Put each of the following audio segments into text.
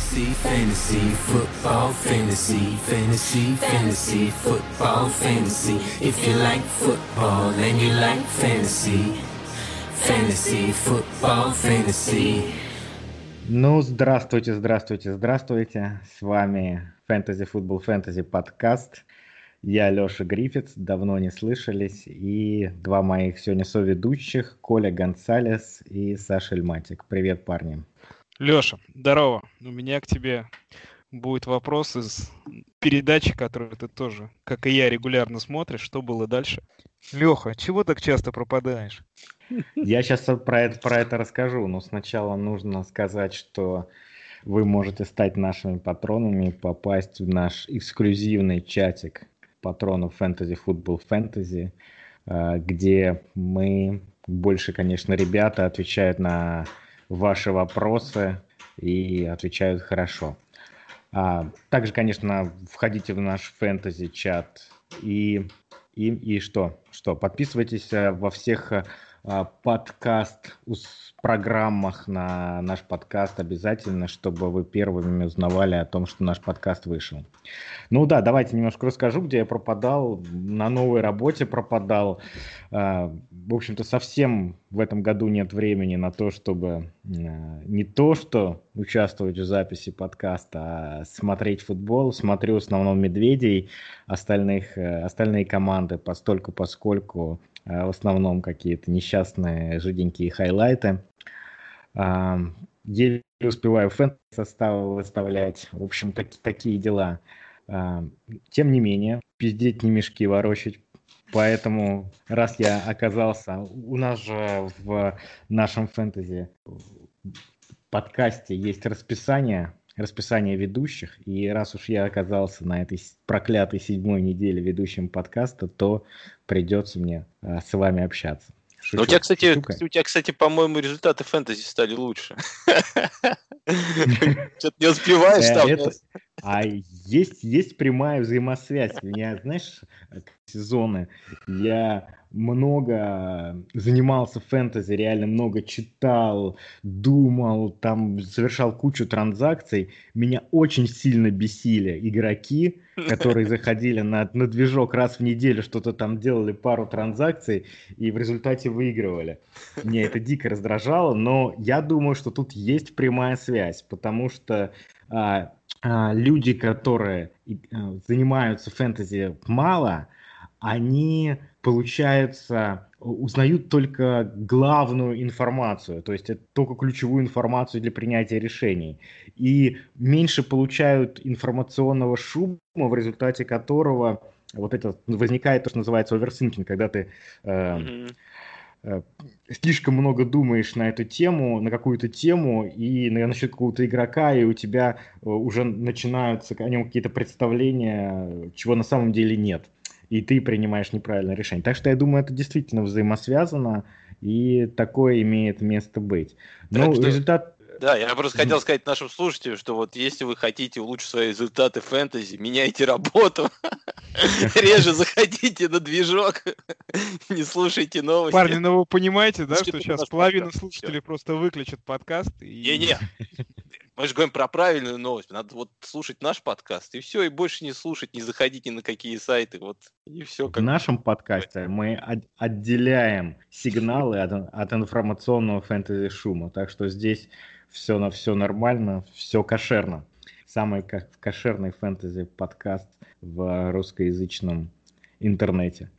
Fantasy, fantasy, football, fantasy, fantasy, fantasy, football, fantasy. If you like football and you like fantasy, fantasy, football, fantasy. Ну, здравствуйте, здравствуйте, здравствуйте. С вами Fantasy Football Fantasy подкаст. Я Леша Гриффитс, давно не слышались. И два моих сегодня соведущих, Коля Гонсалес и Саша Эльматик. Привет, парни. Леша, здорово. У меня к тебе будет вопрос из передачи, которую ты тоже, как и я, регулярно смотришь. Что было дальше? Леха, чего так часто пропадаешь? Я сейчас про это, про это расскажу, но сначала нужно сказать, что вы можете стать нашими патронами, попасть в наш эксклюзивный чатик патронов Fantasy Football Fantasy, где мы, больше, конечно, ребята отвечают на ваши вопросы и отвечают хорошо. А, также, конечно, входите в наш фэнтези-чат и, и, и что? Что? Подписывайтесь э, во всех а, подкаст программах на наш подкаст обязательно, чтобы вы первыми узнавали о том, что наш подкаст вышел. Ну да, давайте немножко расскажу, где я пропадал. На новой работе пропадал. А, в общем-то, совсем в этом году нет времени на то, чтобы а, не то, что участвовать в записи подкаста, а смотреть футбол. Смотрю в основном «Медведей», остальных, э, остальные команды постольку поскольку в основном какие-то несчастные жиденькие хайлайты. Еле успеваю фэн составы выставлять. В общем, так, такие дела. Тем не менее, пиздеть не мешки ворочать. Поэтому, раз я оказался... У нас же в нашем фэнтези подкасте есть расписание расписание ведущих, и раз уж я оказался на этой проклятой седьмой неделе ведущим подкаста, то придется мне а, с вами общаться. Шучу, Но у тебя, кстати, у тебя, кстати, по-моему, результаты фэнтези стали лучше. Что-то не успеваешь там. А есть, есть прямая взаимосвязь. Меня, знаешь, сезоны я много занимался фэнтези, реально много читал, думал, там совершал кучу транзакций. Меня очень сильно бесили игроки, которые заходили на, на движок раз в неделю, что-то там делали пару транзакций и в результате выигрывали. Мне это дико раздражало, но я думаю, что тут есть прямая связь, потому что а, а, люди, которые а, занимаются фэнтези мало, они, получается, узнают только главную информацию, то есть это только ключевую информацию для принятия решений. И меньше получают информационного шума, в результате которого вот это возникает то, что называется overthinking, когда ты э, mm-hmm. э, слишком много думаешь на эту тему, на какую-то тему и на, насчет какого-то игрока, и у тебя э, уже начинаются о нем какие-то представления, чего на самом деле нет и ты принимаешь неправильное решение. Так что я думаю, это действительно взаимосвязано, и такое имеет место быть. Но что... результат... Да, я просто хотел сказать нашим слушателям, что вот если вы хотите улучшить свои результаты фэнтези, меняйте работу, реже заходите на движок, не слушайте новости. Парни, ну вы понимаете, да, что сейчас половина слушателей просто выключат подкаст? Не-не, мы же говорим про правильную новость. Надо вот слушать наш подкаст, и все, и больше не слушать, не заходить ни на какие сайты. Вот, и все. Как... В нашем подкасте мы от- отделяем сигналы от, от информационного фэнтези-шума. Так что здесь все на все нормально, все кошерно. Самый кошерный фэнтези-подкаст в русскоязычном интернете.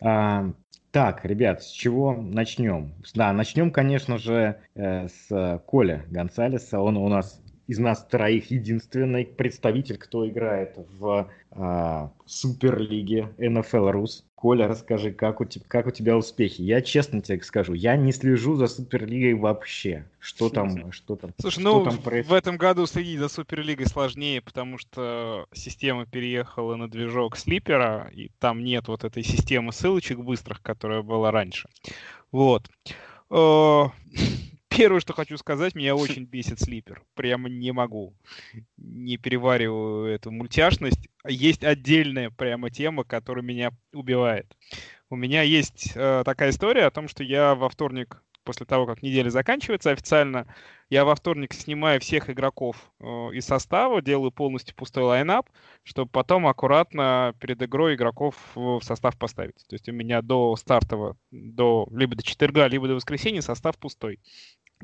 А, так, ребят, с чего начнем? Да, начнем, конечно же, э, с Коля Гонсалеса. Он у нас из нас троих единственный представитель, кто играет в э, Суперлиге NFL Рус. Коля, расскажи, как у, тебя, как у тебя успехи? Я честно тебе скажу, я не слежу за Суперлигой вообще. Что там, что там? Слушай, что ну там происходит? в этом году следить за Суперлигой сложнее, потому что система переехала на движок Слипера, и там нет вот этой системы ссылочек быстрых, которая была раньше. Вот. Первое, что хочу сказать, меня очень бесит слипер. Прямо не могу. Не перевариваю эту мультяшность. Есть отдельная прямо тема, которая меня убивает. У меня есть э, такая история о том, что я во вторник после того, как неделя заканчивается официально, я во вторник снимаю всех игроков э, из состава, делаю полностью пустой лайнап, чтобы потом аккуратно перед игрой игроков в состав поставить. То есть у меня до стартового, до, либо до четверга, либо до воскресенья состав пустой.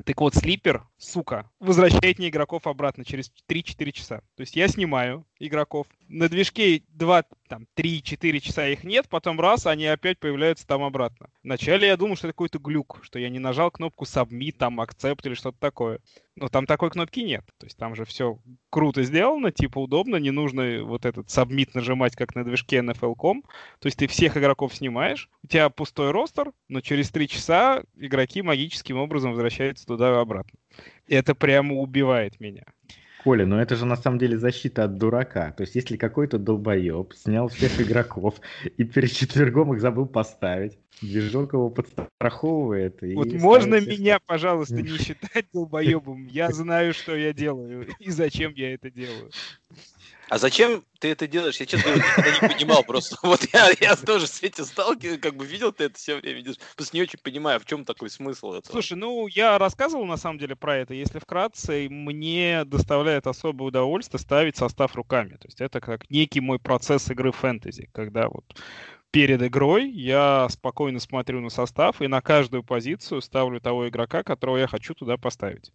Так вот, слипер, сука, возвращает мне игроков обратно через 3-4 часа. То есть я снимаю игроков. На движке 2, там, 3-4 часа их нет, потом раз, они опять появляются там обратно. Вначале я думал, что это какой-то глюк, что я не нажал кнопку submit, там, accept или что-то такое. Но там такой кнопки нет. То есть там же все круто сделано, типа удобно, не нужно вот этот submit нажимать, как на движке NFL.com. То есть ты всех игроков снимаешь, у тебя пустой ростер, но через 3 часа игроки магическим образом возвращаются туда и обратно. И это прямо убивает меня. Коля, но это же на самом деле защита от дурака. То есть, если какой-то долбоеб снял всех игроков и перед четвергом их забыл поставить, движок его подстраховывает. Вот можно меня, пожалуйста, не считать долбоебом. Я знаю, что я делаю и зачем я это делаю. А зачем ты это делаешь? Я, честно говоря, никогда не понимал просто. Вот я, я тоже с этим сталкиваюсь, как бы видел ты это все время, просто не очень понимаю, в чем такой смысл этого. Слушай, ну, я рассказывал на самом деле про это. Если вкратце, мне доставляет особое удовольствие ставить состав руками. То есть это как некий мой процесс игры фэнтези, когда вот перед игрой я спокойно смотрю на состав и на каждую позицию ставлю того игрока, которого я хочу туда поставить.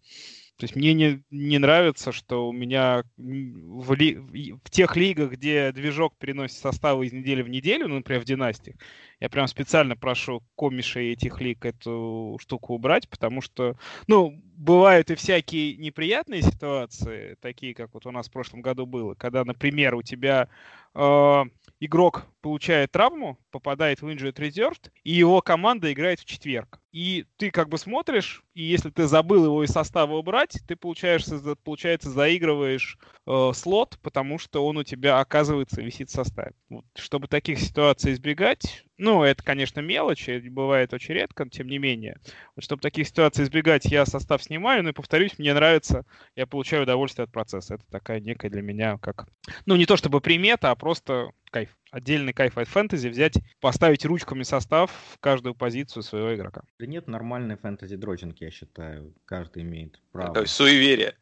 То есть мне не, не нравится, что у меня в, ли, в тех лигах, где движок переносит составы из недели в неделю, ну, например, в династиях, я прям специально прошу комишей этих лиг эту штуку убрать, потому что, ну, бывают и всякие неприятные ситуации, такие, как вот у нас в прошлом году было, когда, например, у тебя э, игрок получает травму, попадает в injured reserved, и его команда играет в четверг. И ты как бы смотришь, и если ты забыл его из состава убрать, ты, получаешься, получается, заигрываешь э, слот, потому что он у тебя, оказывается, висит в составе. Вот, чтобы таких ситуаций избегать, ну, это, конечно, мелочи, бывает очень редко, но тем не менее. Вот, чтобы таких ситуаций избегать, я состав снимаю, ну и, повторюсь, мне нравится, я получаю удовольствие от процесса. Это такая некая для меня как... Ну, не то чтобы примета, а просто кайф. Отдельный кайф от фэнтези взять, поставить ручками состав в каждую позицию своего игрока. Да нет нормальной фэнтези дрочинки, я считаю. Каждый имеет право. Как суеверие.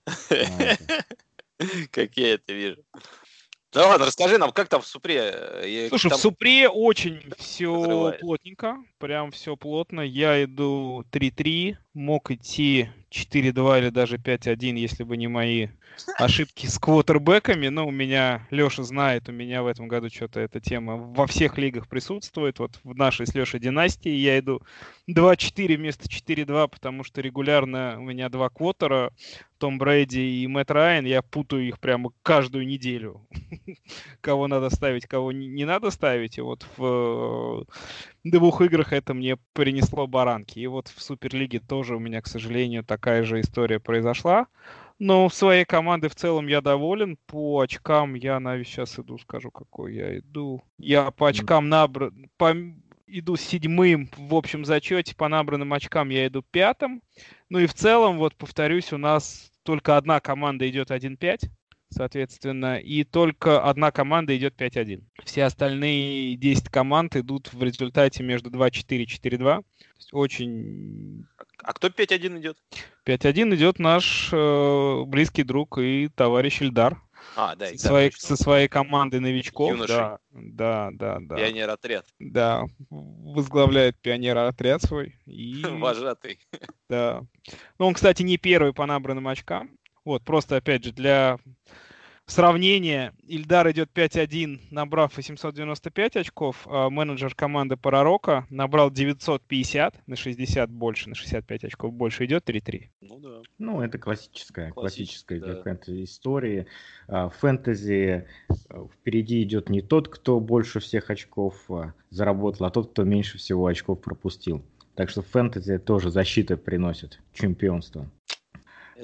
Как я это вижу. Да ладно, расскажи нам, как там в Супре? Слушай, там... в Супре очень все плотненько, прям все плотно. Я иду 3-3, мог идти 4-2 или даже 5-1, если бы не мои ошибки с квотербеками. Но у меня, Леша знает, у меня в этом году что-то эта тема во всех лигах присутствует. Вот в нашей с Лешей династии я иду 2-4 вместо 4-2, потому что регулярно у меня два квотера, том Брейди и Мэтт Райан, я путаю их прямо каждую неделю. кого надо ставить, кого не надо ставить. И вот в двух играх это мне принесло баранки. И вот в Суперлиге тоже у меня, к сожалению, такая же история произошла. Но в своей команде в целом я доволен. По очкам я, наверное, сейчас иду, скажу, какой я иду. Я по очкам набран... По... Иду седьмым в общем зачете, по набранным очкам я иду пятым. Ну и в целом, вот повторюсь, у нас только одна команда идет 1-5, соответственно, и только одна команда идет 5-1. Все остальные 10 команд идут в результате между 2-4 и 4-2. Очень... А кто 5-1 идет? 5-1 идет наш э, близкий друг и товарищ Ильдар. А, да, со, своей, со своей командой новичков. Юноши. Да, да, да, да. Пионер-отряд. Да, возглавляет пионер-отряд свой. И... Вожатый. Да. Ну, он, кстати, не первый по набранным очкам. Вот, просто, опять же, для сравнения, Ильдар идет 5-1, набрав 895 очков, а менеджер команды Парарока набрал 950, на 60 больше, на 65 очков больше, идет 3-3. Ну да. Ну, это классическая, классическая да. фэнтези история. А, фэнтези а, впереди идет не тот, кто больше всех очков заработал, а тот, кто меньше всего очков пропустил. Так что фэнтези тоже защита приносит, чемпионство.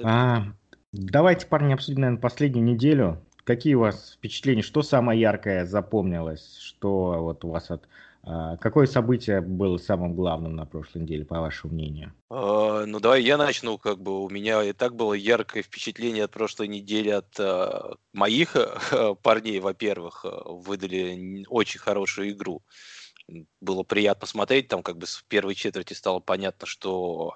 А, давайте, парни, обсудим, наверное, последнюю неделю. Какие у вас впечатления? Что самое яркое запомнилось? Что вот у вас от а, Какое событие было самым главным на прошлой неделе, по вашему мнению? А, ну, давай я начну. Как бы у меня и так было яркое впечатление от прошлой недели от а, моих парней, во-первых, выдали очень хорошую игру. было приятно смотреть. Там как бы в первой четверти стало понятно, что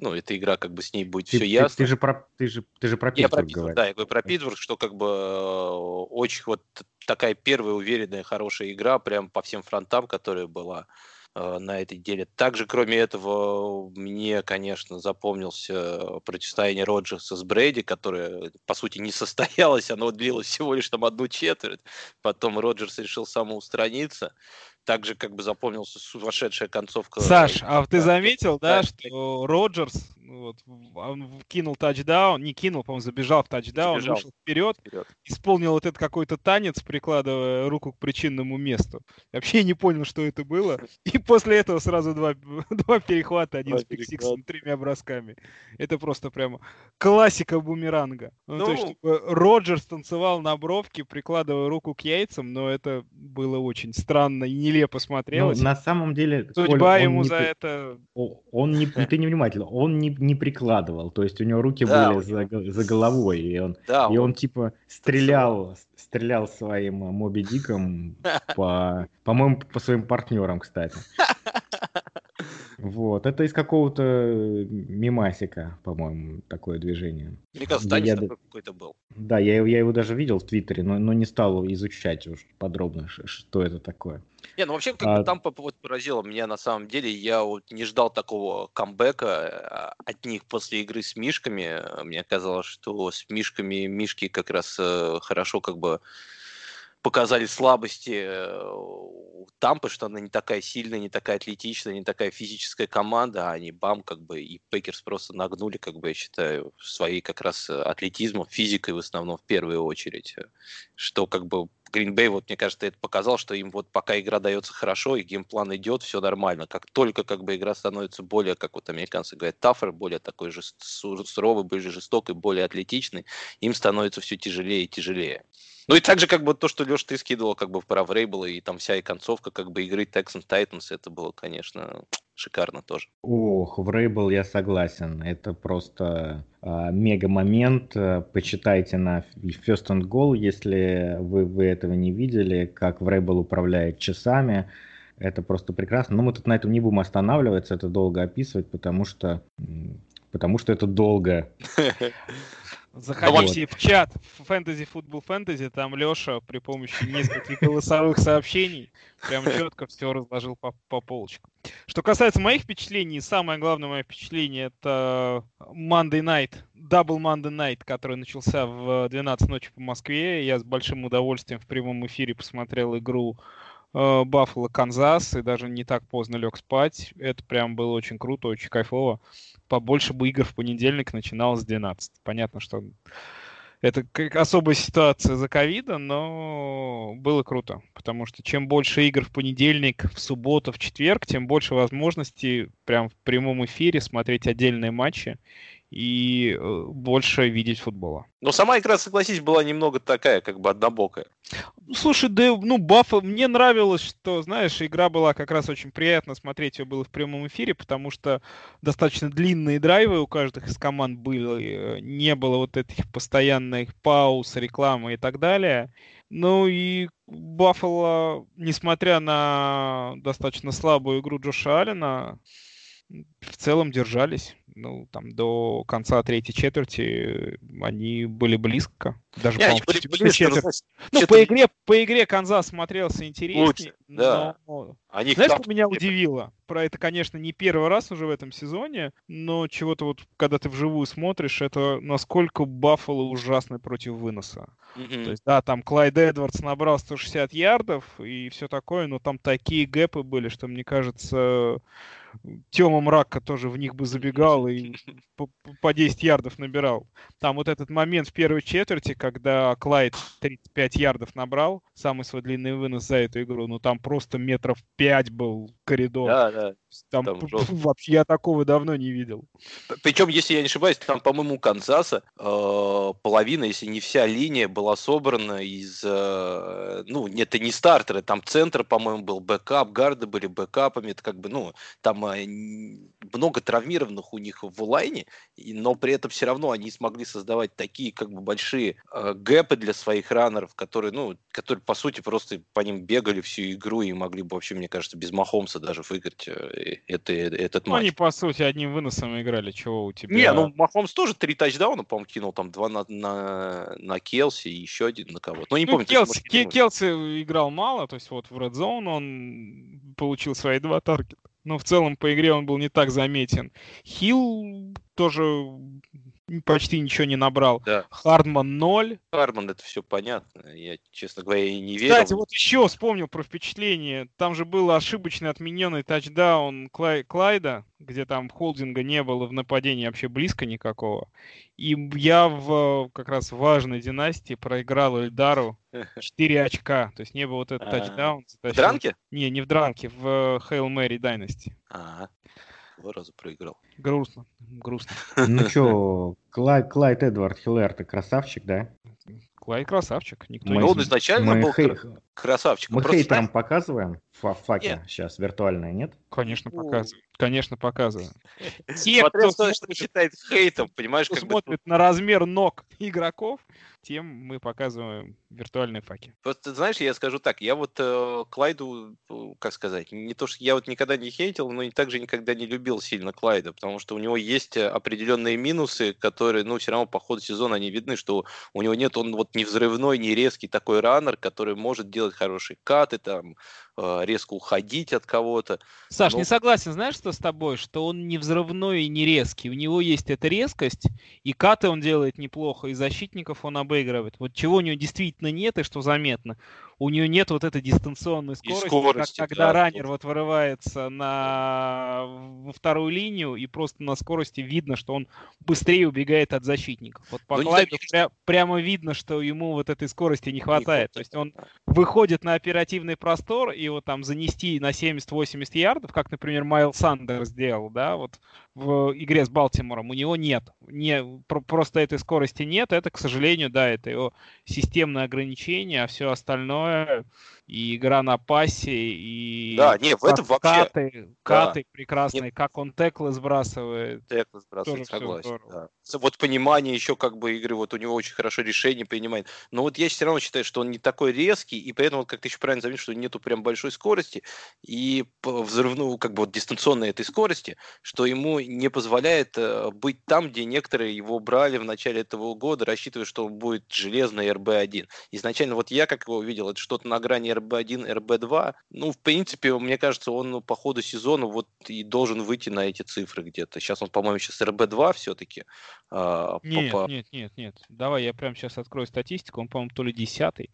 ну, эта игра, как бы с ней будет ты, все ясно. Ты, ты, же про, ты, же, ты же про Питтсбург я про говоришь. Да, я говорю про Питтсбург, что как бы э, очень вот такая первая уверенная, хорошая игра, прям по всем фронтам, которая была э, на этой неделе. Также, кроме этого, мне, конечно, запомнился противостояние Роджерса с Брейди, которое, по сути, не состоялось, оно длилось всего лишь там одну четверть. Потом Роджерс решил самоустраниться также как бы запомнился сумасшедшая концовка. Саш, а ты заметил, да, что Роджерс вот, он кинул тачдаун, не кинул, по-моему, забежал в тачдаун, забежал. вышел вперед, вперед, исполнил вот этот какой-то танец, прикладывая руку к причинному месту. вообще не понял, что это было. И после этого сразу два, два перехвата, один два с pick-six тремя бросками. Это просто прямо классика бумеранга. Ну, ну, то есть, чтобы Роджерс танцевал на бровке, прикладывая руку к яйцам, но это было очень странно и нелепо ну, смотрелось. Ну, на самом деле... Судьба Коль, ему не... за это... Он не... Ты невнимательно. Он не не прикладывал, то есть у него руки да, были за, за головой, и он, да, и он, он типа стрелял, стрелял своим Моби Диком по, по-моему, по своим партнерам, кстати. Вот, это из какого-то мимасика, по-моему, такое движение. Мне кажется, Танец я... какой-то был. Да, я, я его даже видел в Твиттере, но, но не стал изучать уж подробно, что это такое. Не, ну вообще, как а... там вот поразило меня на самом деле. Я вот не ждал такого камбэка а, от них после игры с Мишками. Мне казалось, что с Мишками Мишки как раз э, хорошо как бы показали слабости э, Тампы, что она не такая сильная, не такая атлетичная, не такая физическая команда, а они бам, как бы, и Packers просто нагнули, как бы, я считаю, своей как раз э, атлетизмом, физикой в основном в первую очередь, что как бы Гринбей, вот мне кажется, это показал, что им вот пока игра дается хорошо, и game plan идет, все нормально. Как только как бы игра становится более, как вот американцы говорят, tougher, более такой же суровый, более жестокой, более атлетичный, им становится все тяжелее и тяжелее. Ну и также как бы то, что Леш, ты скидывал как бы про Врейбла и там вся и концовка как бы игры Texans Titans, это было, конечно, шикарно тоже. Ох, Врейбл я согласен. Это просто э, мега момент. Почитайте на First and Goal, если вы, вы этого не видели, как Врейбл управляет часами. Это просто прекрасно. Но мы тут на этом не будем останавливаться, это долго описывать, потому что потому что это долго. Заходите вот. в чат Fantasy Football Fantasy, там Леша при помощи нескольких голосовых сообщений прям четко все разложил по, по полочкам. Что касается моих впечатлений, самое главное мое впечатление это Monday Night, Double Monday Night, который начался в 12 ночи по Москве. Я с большим удовольствием в прямом эфире посмотрел игру Баффало, Канзас, и даже не так поздно лег спать. Это прям было очень круто, очень кайфово побольше бы игр в понедельник начиналось с 12. Понятно, что это особая ситуация за ковида, но было круто, потому что чем больше игр в понедельник, в субботу, в четверг, тем больше возможностей прям в прямом эфире смотреть отдельные матчи и э, больше видеть футбола. Но сама игра, согласись, была немного такая, как бы однобокая. Слушай, да, ну, Баффа, мне нравилось, что, знаешь, игра была как раз очень приятно смотреть ее было в прямом эфире, потому что достаточно длинные драйвы у каждых из команд были, э, не было вот этих постоянных пауз, рекламы и так далее. Ну и Баффало, несмотря на достаточно слабую игру Джоша Аллена, в целом держались. Ну, там до конца третьей четверти они были близко. Даже, Не, были близко, четверть. Ну, по игре, по игре Канзас смотрелся интереснее. Лучше, да. Но... Они Знаешь, что меня удивило? Про это, конечно, не первый раз уже в этом сезоне, но чего-то вот, когда ты вживую смотришь, это насколько Баффало ужасный против выноса. Mm-hmm. То есть, да, там Клайд Эдвардс набрал 160 ярдов и все такое, но там такие гэпы были, что, мне кажется, Тёма Мракка тоже в них бы забегал и по, по 10 ярдов набирал. Там вот этот момент в первой четверти, когда Клайд 35 ярдов набрал, самый свой длинный вынос за эту игру, ну там просто метров 5 был коридор. Да, да. Там, там вообще я такого давно не видел. Причем, если я не ошибаюсь, там, по-моему, у Канзаса э, половина, если не вся линия была собрана из, э, ну, это не стартеры, там центр, по-моему, был backup, гарды были бэкапами, это как бы, ну, там э, много травмированных у них в лайне, но при этом все равно они смогли создавать такие как бы большие э, гэпы для своих раннеров, которые, ну, которые по сути просто по ним бегали всю игру и могли бы вообще, мне кажется, без Махомса даже выиграть э, это, этот ну, матч. они по сути одним выносом играли, чего у тебя? Не, ну Махомс тоже три тачдауна, по-моему, кинул, там два на, на, на Келси и еще один на кого-то. Ну, не ну, помню. Келси, Ке- Келси играл мало, то есть вот в Red Zone он получил свои два таргета. Но в целом по игре он был не так заметен. Хилл тоже почти ничего не набрал. Да. Хардман 0. Хардман, это все понятно. Я, честно говоря, и не верил. Кстати, вот еще вспомнил про впечатление. Там же был ошибочный отмененный тачдаун Клай... Клайда, где там холдинга не было в нападении вообще близко никакого. И я в как раз важной династии проиграл Эльдару 4 очка. То есть не было вот этот тачдаун. В дранке? Не, не в дранке, в Hail Mary Dynasty. Два раза проиграл. Грустно, грустно. Ну что, Клайд, Клайд Эдвард Хиллер, ты красавчик, да? Клайд красавчик. Никто мы, не... Он изначально мы был хей... красавчик. Мы хейтерам знаешь... показываем факи нет. сейчас виртуальные, нет? Конечно, показываем. Конечно, показываем. Те, Смотря кто, что считает хейтом, понимаешь, как смотрит бы... на размер ног игроков, тем мы показываем виртуальные факи. Просто, знаешь, я скажу так, я вот э, Клайду, э, как сказать, не то, что я вот никогда не хейтил, но и также никогда не любил сильно Клайда, потому что у него есть определенные минусы, которые, ну, все равно по ходу сезона они видны, что у него нет, он вот не взрывной, не резкий такой раннер, который может делать хорошие каты, там, э, резко уходить от кого-то. Саш, но... не согласен, знаешь, что с тобой, что он не взрывной и не резкий. У него есть эта резкость, и каты он делает неплохо, и защитников он обыгрывает. Вот чего у него действительно нет и что заметно у нее нет вот этой дистанционной скорости, скорости как, когда да, раннер вот вырывается на во вторую линию и просто на скорости видно, что он быстрее убегает от защитников. Вот по ну, Клайду пря- прямо видно, что ему вот этой скорости не хватает. Не То есть он выходит на оперативный простор и вот там занести на 70-80 ярдов, как, например, Майл Сандер сделал, да, вот в игре с Балтимором, у него нет. Не, просто этой скорости нет. Это, к сожалению, да, это его системное ограничение, а все остальное и игра на пасе, и да, не, в этом вообще... каты, каты да. прекрасные, не... как он теклы сбрасывает. Теклы сбрасывает, согласен. Да. Вот понимание еще как бы игры, вот у него очень хорошо решение принимает. Но вот я все равно считаю, что он не такой резкий, и поэтому, как ты еще правильно заметил, что нету прям большой скорости, и взрывную, как бы вот дистанционной этой скорости, что ему не позволяет э, быть там, где некоторые его брали в начале этого года, рассчитывая, что он будет железный РБ-1. Изначально вот я, как его увидел, это что-то на грани РБ-1, РБ-2. Ну, в принципе, мне кажется, он ну, по ходу сезона вот и должен выйти на эти цифры где-то. Сейчас он, по-моему, сейчас РБ-2 все-таки. А, нет, по... нет, нет, нет. Давай я прямо сейчас открою статистику. Он, по-моему, то ли десятый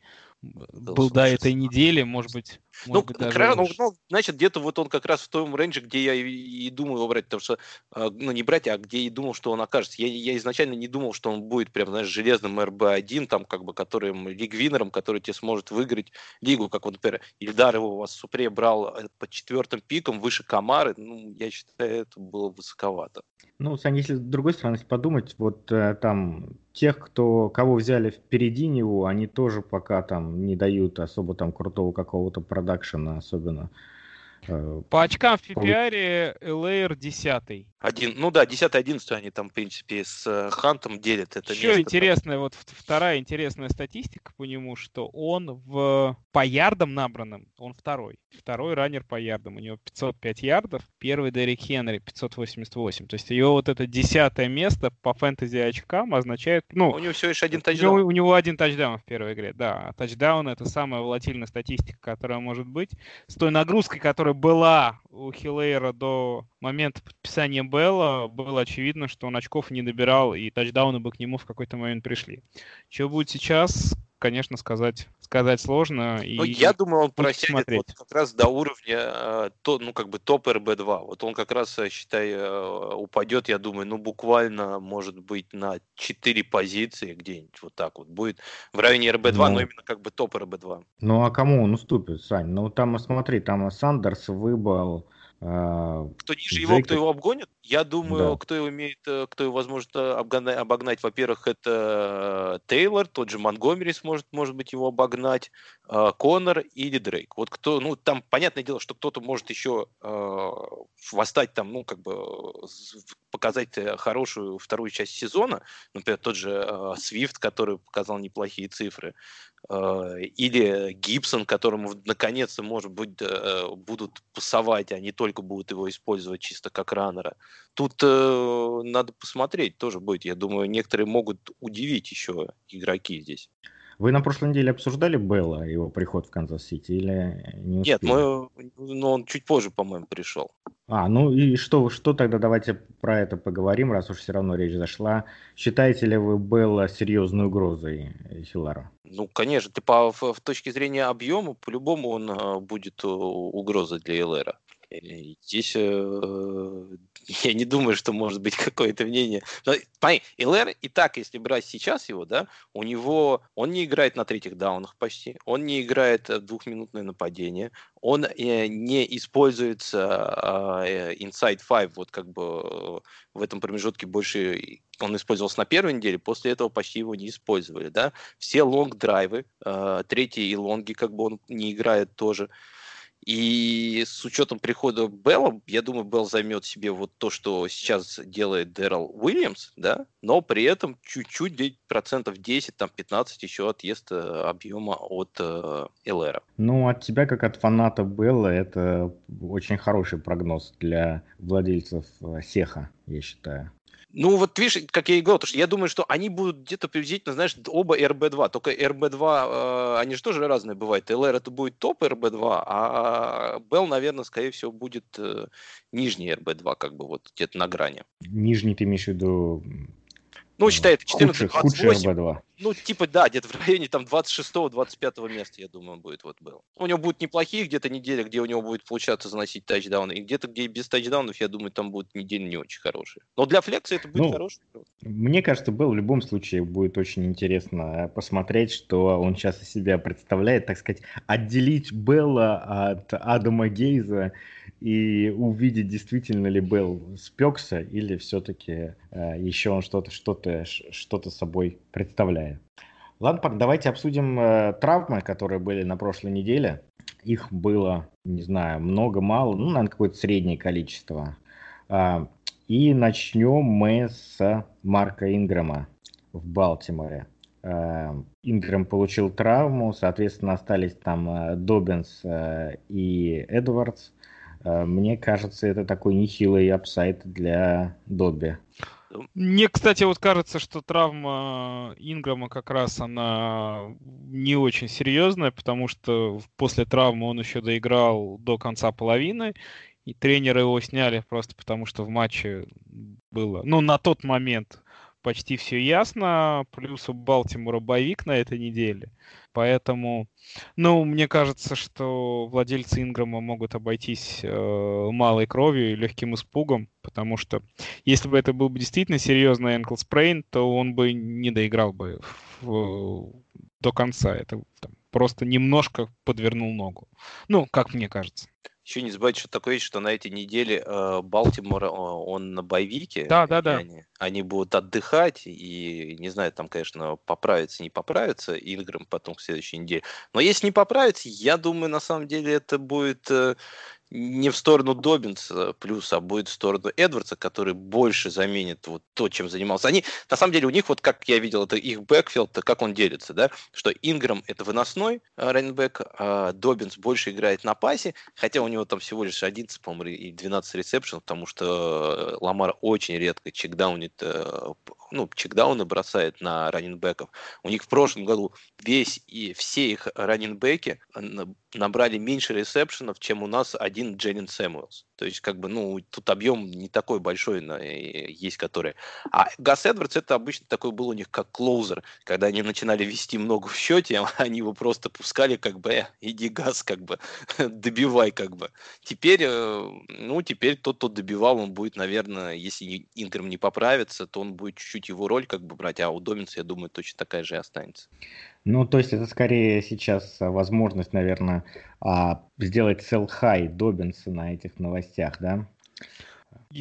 был до этой недели, может быть, ну, может быть даже раз, ну, ну, значит, где-то вот он как раз в том рейнже, где я и, и думаю его брать, потому что, а, ну, не брать, а где и думал, что он окажется. Я, я изначально не думал, что он будет прям, знаешь, железным РБ-1, там, как бы, которым, лигвинером, который тебе сможет выиграть лигу, как вот, например, Ильдар его у вас Супре брал э, под четвертым пиком выше Камары, ну, я считаю, это было высоковато. Ну, Сань, если с другой стороны подумать, вот э, там тех, кто, кого взяли впереди него, они тоже пока там не дают особо там крутого какого-то продакшена, особенно. По очкам в PPR LR 10. Один, ну да, 10-11 они там, в принципе, с э, Хантом делят это Еще интересная, вот вторая интересная статистика по нему, что он в, по ярдам набранным, он второй. Второй раннер по ярдам. У него 505 ярдов, первый Дерек Хенри 588. То есть его вот это десятое место по фэнтези очкам означает, ну... У него всего лишь один тачдаун. У него, у него один тачдаун в первой игре, да. А тачдаун это самая волатильная статистика, которая может быть. С той нагрузкой, которая была у Хиллейра до момента подписания Белла было очевидно, что он очков не добирал, и тачдауны бы к нему в какой-то момент пришли. Что будет сейчас, конечно, сказать, сказать сложно. И ну, я думаю, он просядет вот как раз до уровня, э, то, ну, как бы топ РБ-2. Вот он как раз, э, считай, э, упадет, я думаю, ну, буквально, может быть, на 4 позиции где-нибудь вот так вот. Будет в районе РБ-2, ну, но именно как бы топ РБ-2. Ну, а кому он уступит, Сань? Ну, там, смотри, там Сандерс выбыл кто ниже его, кто его обгонит? Я думаю, да. кто его имеет, э, кто его возможно э, обгнать, обогнать, во-первых, это Тейлор, тот же Монгомери сможет, может быть, его обогнать, э, Коннор или Дрейк. Вот кто, ну, там, понятное дело, что кто-то может еще э, восстать там, ну, как бы показать хорошую вторую часть сезона, например, тот же Свифт, который показал неплохие цифры, Э, или Гибсон, которому наконец-то, может быть, э, будут пасовать, а не только будут его использовать чисто как раннера. Тут э, надо посмотреть тоже будет. Я думаю, некоторые могут удивить еще игроки здесь. Вы на прошлой неделе обсуждали Белла, его приход в Канзас-Сити, или не успели? Нет, мы, ну, он чуть позже, по-моему, пришел. А, ну и что, что тогда давайте про это поговорим, раз уж все равно речь зашла. Считаете ли вы Белла серьезной угрозой Хилара? Ну, конечно, ты по, в, в точке зрения объема, по-любому он а, будет угрозой для ЛРа. Здесь э, я не думаю, что может быть какое-то мнение. Но, ЛР и так, если брать сейчас его, да, у него, он не играет на третьих даунах почти, он не играет в двухминутное нападение, он э, не используется э, inside five, вот как бы в этом промежутке больше он использовался на первой неделе, после этого почти его не использовали, да. Все лонг-драйвы, э, третьи и лонги, как бы он не играет тоже. И с учетом прихода Белла, я думаю, Белл займет себе вот то, что сейчас делает Дэрил Уильямс, да, но при этом чуть-чуть, процентов 10, там 15 еще отъезд э, объема от э, ЛР. Ну, от тебя, как от фаната Белла, это очень хороший прогноз для владельцев э, Сеха, я считаю. Ну, вот видишь, как я и говорил, потому что я думаю, что они будут где-то приблизительно, знаешь, оба РБ-2. Только РБ-2, э, они же тоже разные бывают. ЛР это будет топ РБ-2, а Белл, наверное, скорее всего, будет э, нижний РБ-2, как бы вот где-то на грани. Нижний ты имеешь в виду ну, считай, это 14 худший, 28. РБ2. Ну, типа, да, где-то в районе там 26-25 места, я думаю, будет вот Белл. У него будут неплохие где-то недели, где у него будет получаться заносить тачдауны. И где-то, где без тачдаунов, я думаю, там будут недели не очень хорошие. Но для флекса это будет ну, хороший. Мне кажется, был в любом случае будет очень интересно посмотреть, что он сейчас из себя представляет, так сказать, отделить Белла от Адама Гейза и увидеть, действительно ли Белл спекся или все-таки э, еще он что-то что-то что-то собой представляет. Ладно, давайте обсудим э, травмы, которые были на прошлой неделе. Их было, не знаю, много, мало, ну, наверное, какое-то среднее количество. Э, и начнем мы с Марка Инграма в Балтиморе. Э, Инграм получил травму, соответственно, остались там э, Добинс э, и Эдвардс. Э, мне кажется, это такой нехилый апсайт для Добби. Мне, кстати, вот кажется, что травма Инграма как раз она не очень серьезная, потому что после травмы он еще доиграл до конца половины, и тренеры его сняли просто потому, что в матче было, ну, на тот момент почти все ясно, плюс у Балтимора боевик на этой неделе. Поэтому, ну, мне кажется, что владельцы Инграма могут обойтись э, малой кровью и легким испугом, потому что если бы это был бы действительно серьезный ankle sprain, то он бы не доиграл бы в, до конца. Это там, просто немножко подвернул ногу. Ну, как мне кажется. Еще не забывайте, что такое есть, что на этой неделе э, Балтимор, э, он на bye week е. Да, да, да. Они, они будут отдыхать, и не знаю, там, конечно, поправится, не поправится Инграм потом в следующей неделе. Но если не поправится, я думаю, на самом деле это будет э, не в сторону Добинса плюс, а будет в сторону Эдвардса, который больше заменит вот то, чем занимался. Они, на самом деле, у них, вот как я видел, это их бэкфилд, как он делится, да, что Инграм это выносной э, running back, а Добинс больше играет на пасе, хотя у него там всего лишь 11, по-моему, и 12 ресепшенов, потому что э, Ламар очень редко чекдаунит э, ну, чекдауны бросает на раненбеков. У них в прошлом году весь и все их раненбеки набрали меньше ресепшенов, чем у нас один Дженнин Сэмуэлс. То есть, как бы, ну, тут объем не такой большой на, есть, который... А Гас Эдвардс это обычно такой был у них как клоузер. Когда они начинали вести много в счете, они его просто пускали, как бы, э, иди газ, как бы, добивай, как бы. Теперь, э, ну, теперь тот, кто добивал, он будет, наверное, если Инграм не поправится, то он будет чуть-чуть его роль, как бы, брать, а у Доминса, я думаю, точно такая же и останется. Ну, то есть это скорее сейчас возможность, наверное, а, сделать sell high Добинса на этих новостях, да?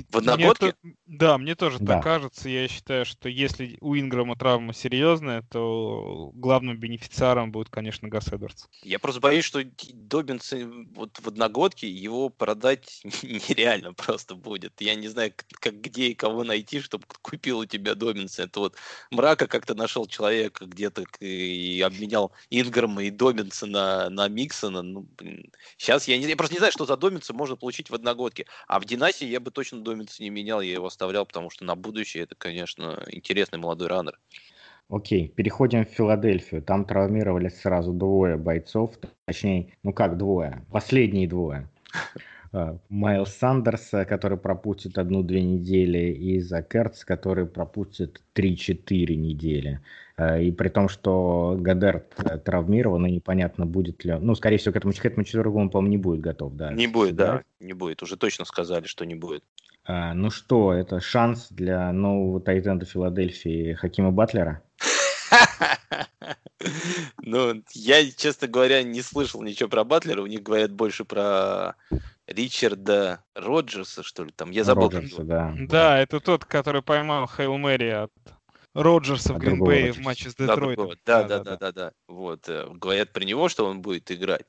В одногодке? Мне, да, мне тоже Да. так кажется. Я считаю, что если у Инграма травма серьезная, то главным бенефициаром будет, конечно, Гас Эдвардс. Я просто боюсь, что Добинс э, вот в одногодке его продать нереально просто будет. Я не знаю, как где и кого найти, чтобы купил у тебя Добинса. Это вот мрака как-то нашел человека где-то к- и обменял Инграма и Добинса на, на Миксона. Ну, сейчас я, не, я просто не знаю, что за Добинса можно получить в одногодке. А в Динасии я бы точно Добинса не менял, я его оставлял, потому что на будущее это, конечно, интересный молодой раннер. Окей, переходим в Филадельфию. Там травмировались сразу двое бойцов, точнее, ну как двое, последние двое. Э, Майлз Сандерс, который пропустит одну-две недели, и Зак Эртз, который пропустит 3-4 недели. Э, И при том, что Гадерт э, травмирован, и непонятно, будет ли он... Ну, скорее всего, к этому, к этому четвергу он, по-моему, не будет готов, да. Не будет, да, сыграть. не будет. Уже точно сказали, что не будет. А, ну что, это шанс для нового тайтенда Филадельфии Хакима Батлера? Ну, я, честно говоря, не слышал ничего про Батлера. У них говорят больше про Ричарда Роджерса, что ли, там. Я забыл. как Роджерса, да. Да, это тот, который поймал Хейл Мэри от Роджерса в другого Гринбее в матче с Да, Детройтом. Да, да, да, да, да. Вот. э, Говорят про него, что он будет играть.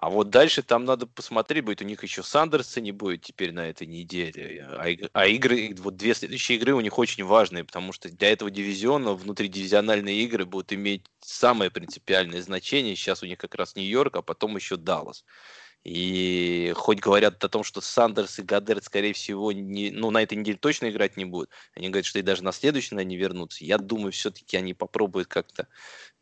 А вот дальше там надо посмотреть, будет у них еще Сандерса не будет теперь на этой неделе. А, а игры, вот две следующие игры у них очень важные, потому что для этого дивизиона внутридивизиональные игры будут иметь самое принципиальное значение. Сейчас у них как раз Нью-Йорк, а потом еще Даллас. И хоть говорят о том, что Сандерс и Гадерт, скорее всего, не, ну, на этой неделе точно играть не будут. Они говорят, что и даже на следующей наверное, не вернутся. Я думаю, все-таки они попробуют как-то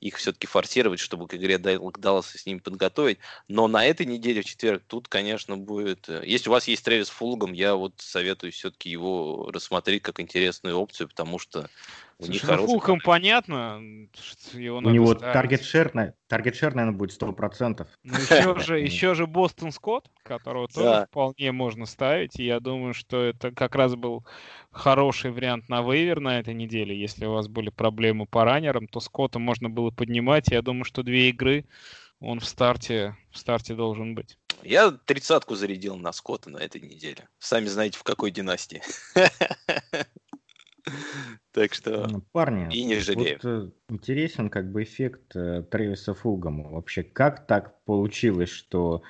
их все-таки форсировать, чтобы к игре Далласа с ними подготовить. Но на этой неделе, в четверг, тут, конечно, будет... э, Если у вас есть Трэвис Фулгом, я вот советую все-таки его рассмотреть как интересную опцию, потому что у них Слушай, хороший Фулхэм понятно, что его У него таргет шер, таргет шер, наверное, будет 100%. Ну, еще же, еще же Бостон Скотт, которого тоже вполне можно ставить. И я думаю, что это как раз был хороший вариант на вейвер на этой неделе. Если у вас были проблемы по раннерам, то Скотта можно было поднимать. Я думаю, что две игры он в старте, в старте должен быть. Я тридцатку зарядил на Скотта на этой неделе. Сами знаете, в какой династии. Так что Ну, Парни, и не жалею. вот э, интересен как бы эффект э, Трэвиса Фулгама. Вообще, как так получилось, что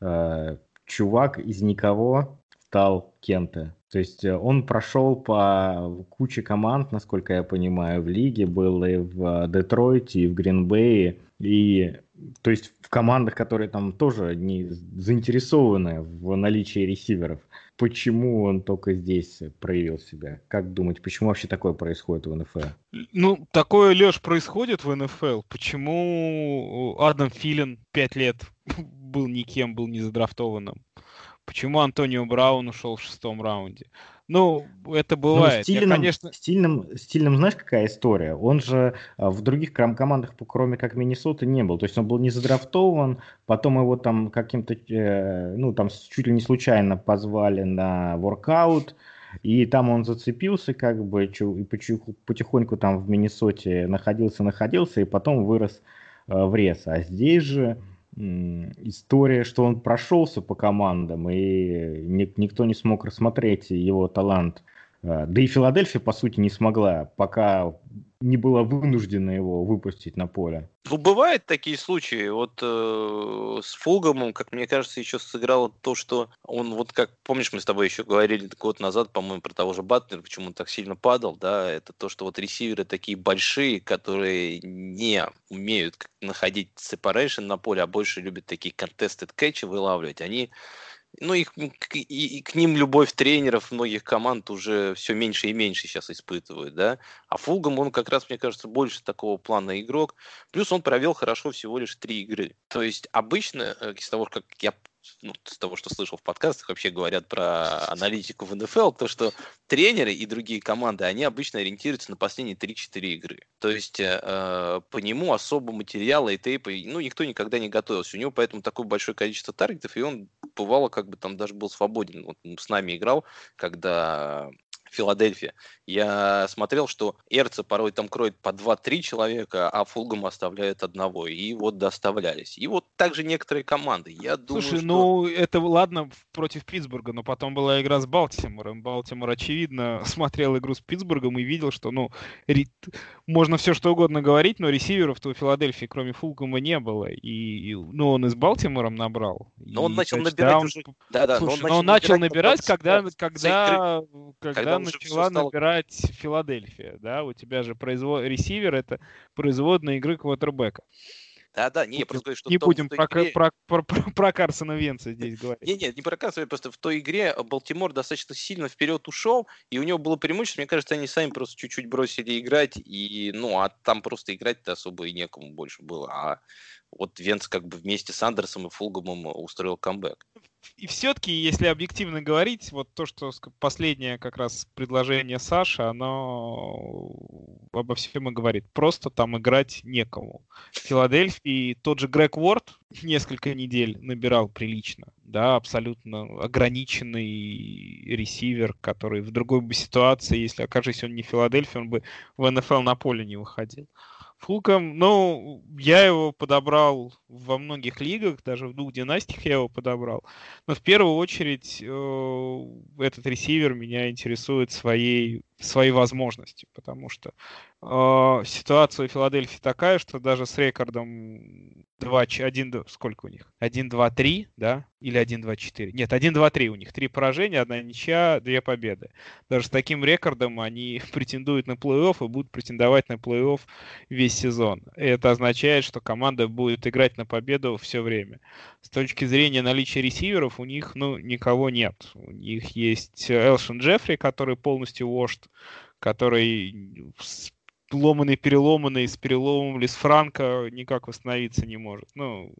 э, чувак из никого стал кем-то? То есть э, он прошел по куче команд, насколько я понимаю, в лиге, был и в э, Детройте, и в Гринбее, и то есть в командах, которые там тоже не заинтересованы в наличии ресиверов. Почему он только здесь проявил себя? Как думать, почему вообще такое происходит в НФЛ? Ну, такое, Леш, происходит в НФЛ. Почему Адам Филин пять лет был никем, был не задрафтованным? Почему Антонио Браун ушел в шестом раунде? Ну, это Ну, бывает. Я, стильным, конечно, стильным, стильным, знаешь, какая история? Он же а, в других командах, кроме как Миннесоты, не был. То есть он был не задрафтован, потом его там каким-то, э, ну, там с- чуть ли не случайно позвали на воркаут, и там он зацепился, как бы, и потихоньку там в Миннесоте находился, находился, и потом вырос э, в рез. А здесь же м, история, что он прошелся по командам, и ни- никто не смог рассмотреть его талант. Э, Да и Филадельфия, по сути, не смогла, пока не была вынуждена его выпустить на поле. Ну, бывают такие случаи. Вот э, с Фулгомом, как мне кажется, еще сыграло то, что он, вот как, помнишь, мы с тобой еще говорили год назад, по-моему, про того же Батлера, почему он так сильно падал, да, это то, что вот ресиверы такие большие, которые не умеют находить separation на поле, а больше любят такие contested catch вылавливать, они ну, к, и, и к ним любовь тренеров многих команд уже все меньше и меньше сейчас испытывают, да. А Фулгам, он как раз, мне кажется, больше такого плана игрок. Плюс он провел хорошо всего лишь три игры. То есть обычно, э, из того, как я ну, с того, что слышал в подкастах, вообще говорят про аналитику в НФЛ, то, что тренеры и другие команды, они обычно ориентируются на последние 3-4 игры. То есть э, э, по нему особо материала и тейпа, ну, никто никогда не готовился. У него поэтому такое большое количество таргетов, и он бывало как бы там даже был свободен. Вот с нами играл, когда Филадельфия. Я смотрел, что Эрца порой там кроет по 2-3 человека, а Фулгам оставляет одного. И вот доставлялись. И вот также некоторые команды. Я думаю, Слушай, что... ну это ладно против Питтсбурга, но потом была игра с Балтимором. Балтимор, очевидно, смотрел игру с Питтсбургом и видел, что, ну, ри... можно все что угодно говорить, но ресиверов-то у Филадельфии, кроме Фулгама, не было. И, ну, он и с Балтимором набрал. Но он И начал тачдаун- набирать уже... Да, да, Слушай, но он начал набирать, когда, за когда, когда, Когда начала стало- набирать Филадельфия, да, у тебя же производ... ресивер это производная игры квотербека. Да, да, не, Будем- просто говорю, что Не в том- будем в про, игре- про, про, про- про Карсона Венца здесь говорить. Не, нет, не проказывай, просто в той игре Балтимор достаточно сильно вперед ушел, и у него было преимущество. Мне кажется, они сами просто чуть-чуть бросили играть, и, ну, а там просто играть-то особо и некому больше было. А вот Венц как бы вместе с Андерсом и Фулгамом устроил камбэк. И все-таки, если объективно говорить, вот то, что последнее как раз предложение Саши, оно обо всем и говорит. Просто там играть некому. В Филадельфии тот же Грег Уорд несколько недель набирал прилично. Да, абсолютно ограниченный ресивер, который в другой бы ситуации, если окажись он не в Филадельфии, он бы в НФЛ на поле не выходил. Фулком, ну, я его подобрал во многих лигах, даже в двух династиях я его подобрал. Но в первую очередь э, этот ресивер меня интересует своей, своей возможностью, потому что э, ситуация у Филадельфии такая, что даже с рекордом 2, 1, сколько у них? 1, 2, 3, да? Или 1, 2, 4? Нет, 1, 2, 3 у них. Три поражения, одна ничья, две победы. Даже с таким рекордом они претендуют на плей-офф и будут претендовать на плей-офф весь сезон. Это означает, что команда будет играть на победу все время. С точки зрения наличия ресиверов у них, ну, никого нет. У них есть Элшин Джеффри, который полностью вождь, который с ломаный, переломанный, с переломом Лис Франка никак восстановиться не может. Ну,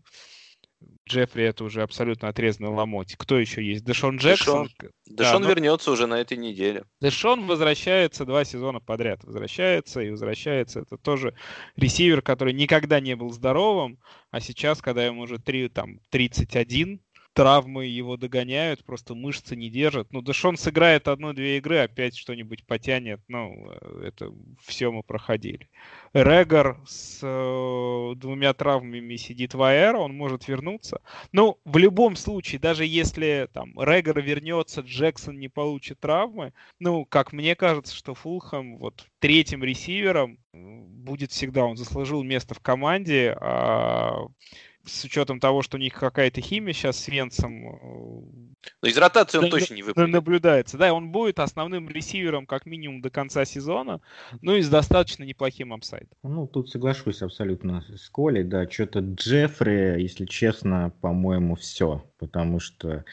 Джеффри это уже абсолютно отрезанный ломоть. Кто еще есть? Дэшон Джексон. Дэшон но- вернется уже на этой неделе. Дэшон возвращается два сезона подряд. Возвращается и возвращается. Это тоже ресивер, который никогда не был здоровым, а сейчас, когда ему уже 3, там, 31, травмы его догоняют, просто мышцы не держат. Ну, Дэшон сыграет одну-две игры, опять что-нибудь потянет. Ну, э, это все мы проходили. Регор с э, двумя травмами сидит в АР, он может вернуться. Ну, в любом случае, даже если там Регор вернется, Джексон не получит травмы, ну, как мне кажется, что Фулхэм вот третьим ресивером будет всегда. Он заслужил место в команде, а с учетом того, что у них какая-то химия сейчас с Венцем э, Но из ротации он Да, точно не на- выпадет. наблюдается. Да, он будет основным ресивером как минимум до конца сезона, ну и с достаточно неплохим апсайдом. Ну, тут соглашусь абсолютно с Колей, да, что-то Джеффри, если честно, по-моему, все, потому что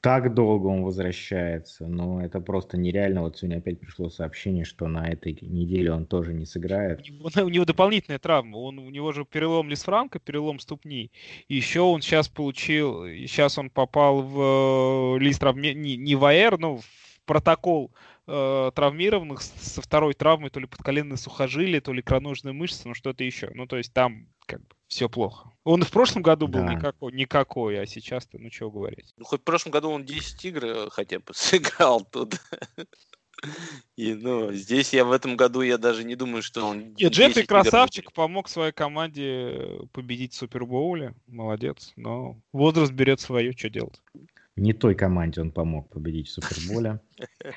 так долго он возвращается, но это просто нереально. Вот сегодня опять пришло сообщение, что на этой неделе он тоже не сыграет. У него, у него дополнительная травма. Он, у него же перелом Лисфранка, перелом ступни. Еще он сейчас получил, сейчас он попал в э, лист травме, не, не в АР, но в протокол э, травмированных со второй травмой, то ли подколенные сухожилия, то ли икроножные мышцы, ну что-то еще. Ну то есть там как бы все плохо. Он и в прошлом году был Да. никакой, никакой, а сейчас-то, ну чего говорить. Ну, хоть в прошлом году он 10 игр э, хотя бы сыграл тут. И, ну, здесь я в этом году, я даже не думаю, что он... Нет, 10 Джеффри красавчик, помог своей команде э, победить в Супербоуле. Молодец. Но возраст берет свое, что делать. Не той команде он помог победить в Суперболе.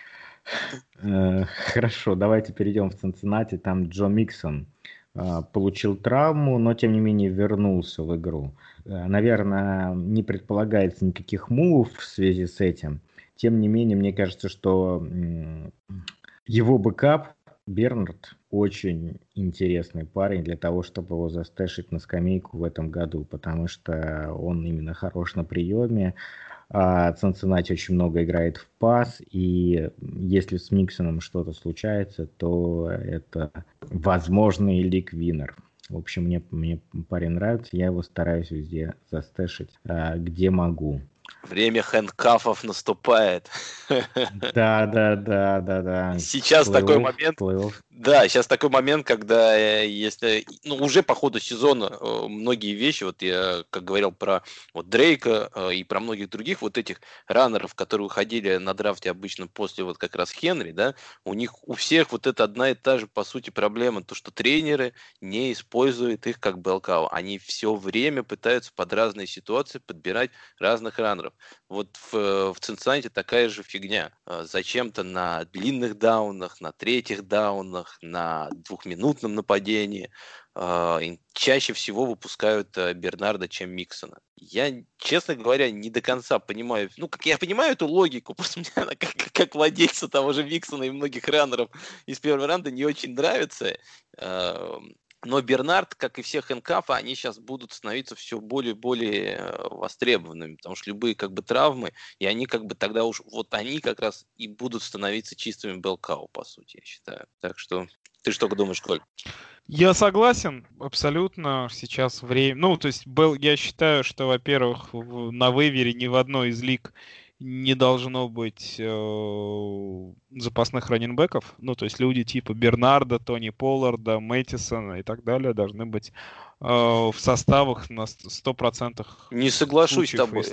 Э, Хорошо, давайте перейдем в Цинциннати. Там Джо Миксон э, получил травму, но тем не менее вернулся в игру. Э, Наверное, не предполагается никаких мувов в связи с этим. Тем не менее, мне кажется, что его backup Бернард очень интересный парень для того, чтобы его застэшить на скамейку в этом году, потому что он именно хорош на приеме, Цинциннати очень много играет в пас, и если с Миксоном что-то случается, то это возможный league-winner. В общем, мне, мне парень нравится, я его стараюсь везде застэшить, а, где могу. Время хэндкафов наступает. Да, да, да, да, да. Сейчас такой Плей-офф, момент, плей-офф. Да, сейчас такой момент, когда э, если, ну, уже по ходу сезона э, многие вещи, вот я, как говорил про вот Дрейка э, и про многих других вот этих раннеров, которые выходили на драфте обычно после вот как раз Хенри, да, у них у всех вот это одна и та же, по сути, проблема, то, что тренеры не используют их как белкау. Они все время пытаются под разные ситуации подбирать разных раннеров. Вот в, в Цинциннати такая же фигня. Зачем-то на длинных даунах, на третьих даунах, на двухминутном нападении э, чаще всего выпускают э, Бернарда, чем Миксона. Я, честно говоря, не до конца понимаю, ну, как я понимаю эту логику, просто мне она как, как владельца того же Миксона и многих раннеров из первого ранда не очень нравится. Но Бернард, как и всех НКАФ, они сейчас будут становиться все более и более э, востребованными, потому что любые как бы травмы, и они как бы тогда уж, вот они как раз и будут становиться чистыми Белкау, по сути, я считаю. Так что ты что думаешь, Коль? Я согласен, абсолютно. Сейчас время... Ну, то есть, был, я считаю, что, во-первых, на вывере ни в одной из лиг не должно быть э, запасных раненбеков. Ну, то есть люди типа Бернарда, Тони Полларда, Мэттисона и так далее должны быть э, в составах на 100% Не соглашусь с тобой.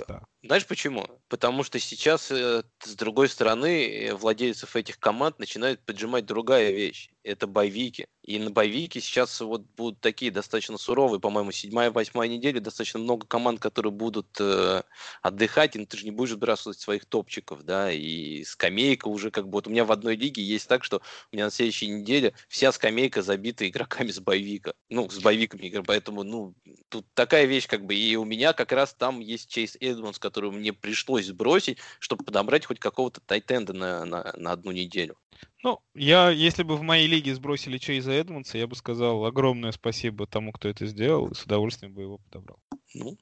Знаешь почему? Потому что сейчас, э, с другой стороны, э, владельцев этих команд начинает поджимать другая вещь. Это боевики. И на боевике сейчас вот будут такие достаточно суровые, по-моему, седьмая, восьмая неделя, достаточно много команд, которые будут э, отдыхать, и ну, ты же не будешь сбрасывать своих топчиков, да, и скамейка уже как бы, вот у меня в одной лиге есть так, что у меня на следующей неделе вся скамейка забита игроками с боевика, ну, с боевиками, поэтому, ну, тут такая вещь как бы, и у меня как раз там есть Чейз Эдмонс, которую мне пришлось сбросить, чтобы подобрать хоть какого-то тайтенда на, на, на одну неделю. Ну, я, если бы в моей лиге сбросили Чейза Эдмонса, я бы сказал огромное спасибо тому, кто это сделал, и с удовольствием бы его подобрал. Ну,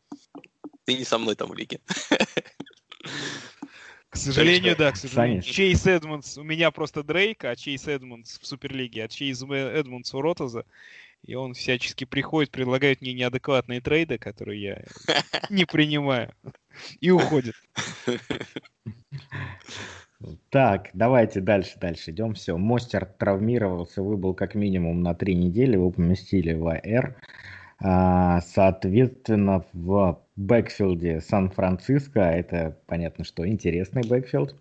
ты не со мной там в лиге. К сожалению, да, к сожалению. Чейз Эдмонс, у меня просто Дрейк, а Чейз Эдмонс в Суперлиге, а Чейз Эдмонс у Ротоза. И он всячески приходит, предлагает мне неадекватные трейды, которые я не принимаю, и уходит. Так, давайте дальше, дальше идем. Все, Мостер травмировался, выбыл как минимум на три недели, его поместили в АР. А, соответственно, в бэкфилде Сан-Франциско, это понятно, что интересный бэкфилд.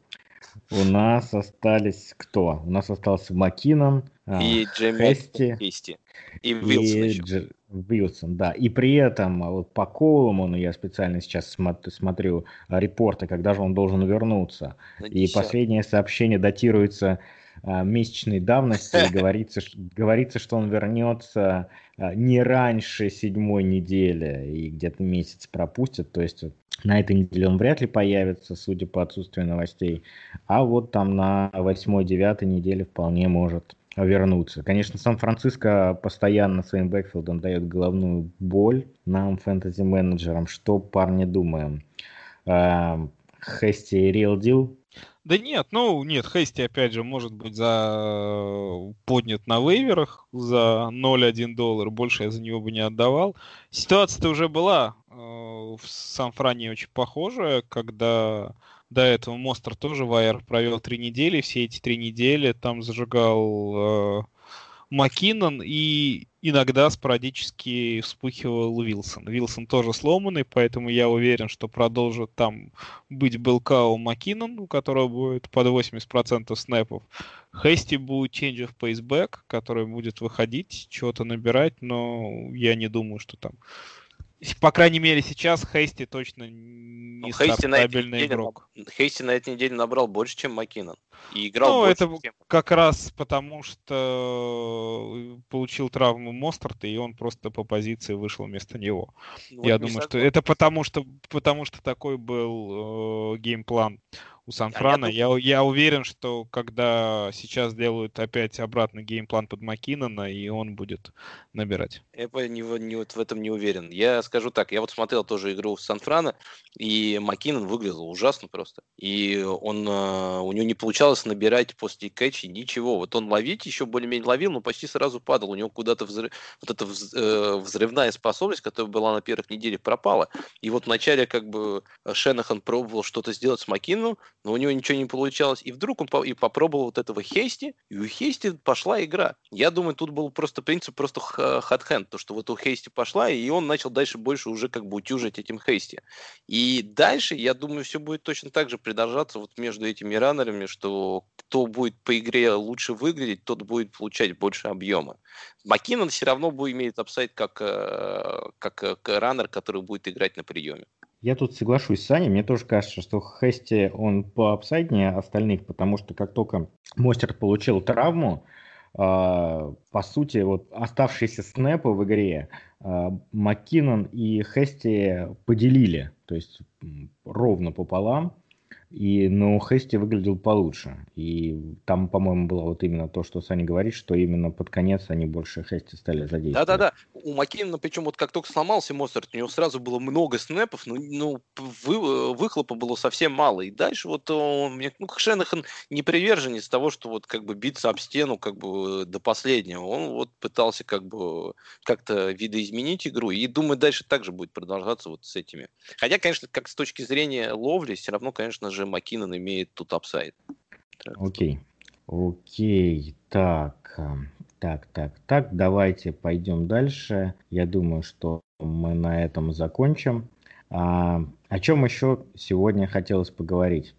У нас остались кто? У нас остался Макинон, а, и Джейми Хейсти. И Вилсон и еще. Дж... Вилсон, да. И при этом а, вот по Колуману я специально сейчас смотрю, смотрю репорты, когда же он должен вернуться. И последнее сообщение датируется а, месячной давности и говорится, говорится, что он вернется а, не раньше седьмой недели и где-то месяц пропустит. То есть на этой неделе он вряд ли появится, судя по отсутствию новостей. А вот там на восьмой-девятой неделе вполне может вернуться. Конечно, Сан-Франциско постоянно своим бэкфилдом дает головную боль нам, фэнтези-менеджерам. Что, парни, думаем? Хести и Real Deal да нет, ну нет, Хейсти опять же может быть за поднят на вейверах за 0,1 доллар, больше я за него бы не отдавал. Ситуация-то уже была э, в Сан-Фране очень похожая, когда до этого Монстр тоже в провел три недели, все эти три недели там зажигал э, Маккинон и иногда спорадически вспыхивал Вилсон. Вилсон тоже сломанный, поэтому я уверен, что продолжит там быть Белкау Маккинон, у которого будет под 80% снэпов. Хейсти будет change of pace back, который будет выходить, чего-то набирать, но я не думаю, что там по крайней мере, сейчас Хейсти точно не ну, Хейсти на этой неделе, игрок. Хейсти на этой неделе набрал больше, чем Маккинон. И играл ну, это чем... как раз потому, что э, получил травму Мостарта, и он просто по позиции вышел вместо него. Ну, Я думаю, что это потому, что, потому что такой был э, game plan у Санфрана. Я, я, я уверен, что когда сейчас делают опять обратный game plan под Маккинона, и он будет набирать. Я не, не, вот в этом не уверен. Я скажу так, я вот смотрел тоже игру Санфрана, и Маккинон выглядел ужасно просто. И он, э, у него не получалось набирать после кэча ничего. Вот он ловить еще более-менее ловил, но почти сразу падал. У него куда-то взрыв, вот эта э, взрывная способность, которая была на первых неделях, пропала. И вот вначале как бы Шенахан пробовал что-то сделать с Маккиноном, но у него ничего не получалось. И вдруг он по- и попробовал вот этого Хейсти, и у Хейсти пошла игра. Я думаю, тут был просто принцип просто hot hand, то, что вот у Хейсти пошла, и он начал дальше больше уже как бы утюжить этим Хейсти. И дальше, я думаю, все будет точно так же продолжаться вот между этими раннерами, что кто будет по игре лучше выглядеть, тот будет получать больше объема. Маккинон все равно будет иметь апсайд как, э, как, как э, раннер, который будет играть на приеме. Я тут соглашусь с Саней. Мне тоже кажется, что Хести он по апсайднее остальных, потому что как только Мостер получил травму, а, по сути, вот оставшиеся снэпы в игре а, Маккинон и Хести поделили, то есть ровно пополам. И, но Хести выглядел получше. И там, по-моему, было вот именно то, что Саня говорит, что именно под конец они больше Хести стали задействовать. Да-да-да. У Маккинона, причем вот как только сломался Моцарт, у него сразу было много снэпов, но ну, вы, выхлопа было совсем мало. И дальше вот он, ну, Шенахан не приверженец того, что вот как бы биться об стену как бы до последнего. Он вот пытался как бы как-то видоизменить игру. И думаю, дальше также будет продолжаться вот с этими. Хотя, конечно, как с точки зрения ловли, все равно, конечно же, Маккинон имеет тут апсайд. Окей. Окей, так, так, так, так, давайте пойдем дальше. Я думаю, что мы на этом закончим. А, о чем еще сегодня хотелось поговорить?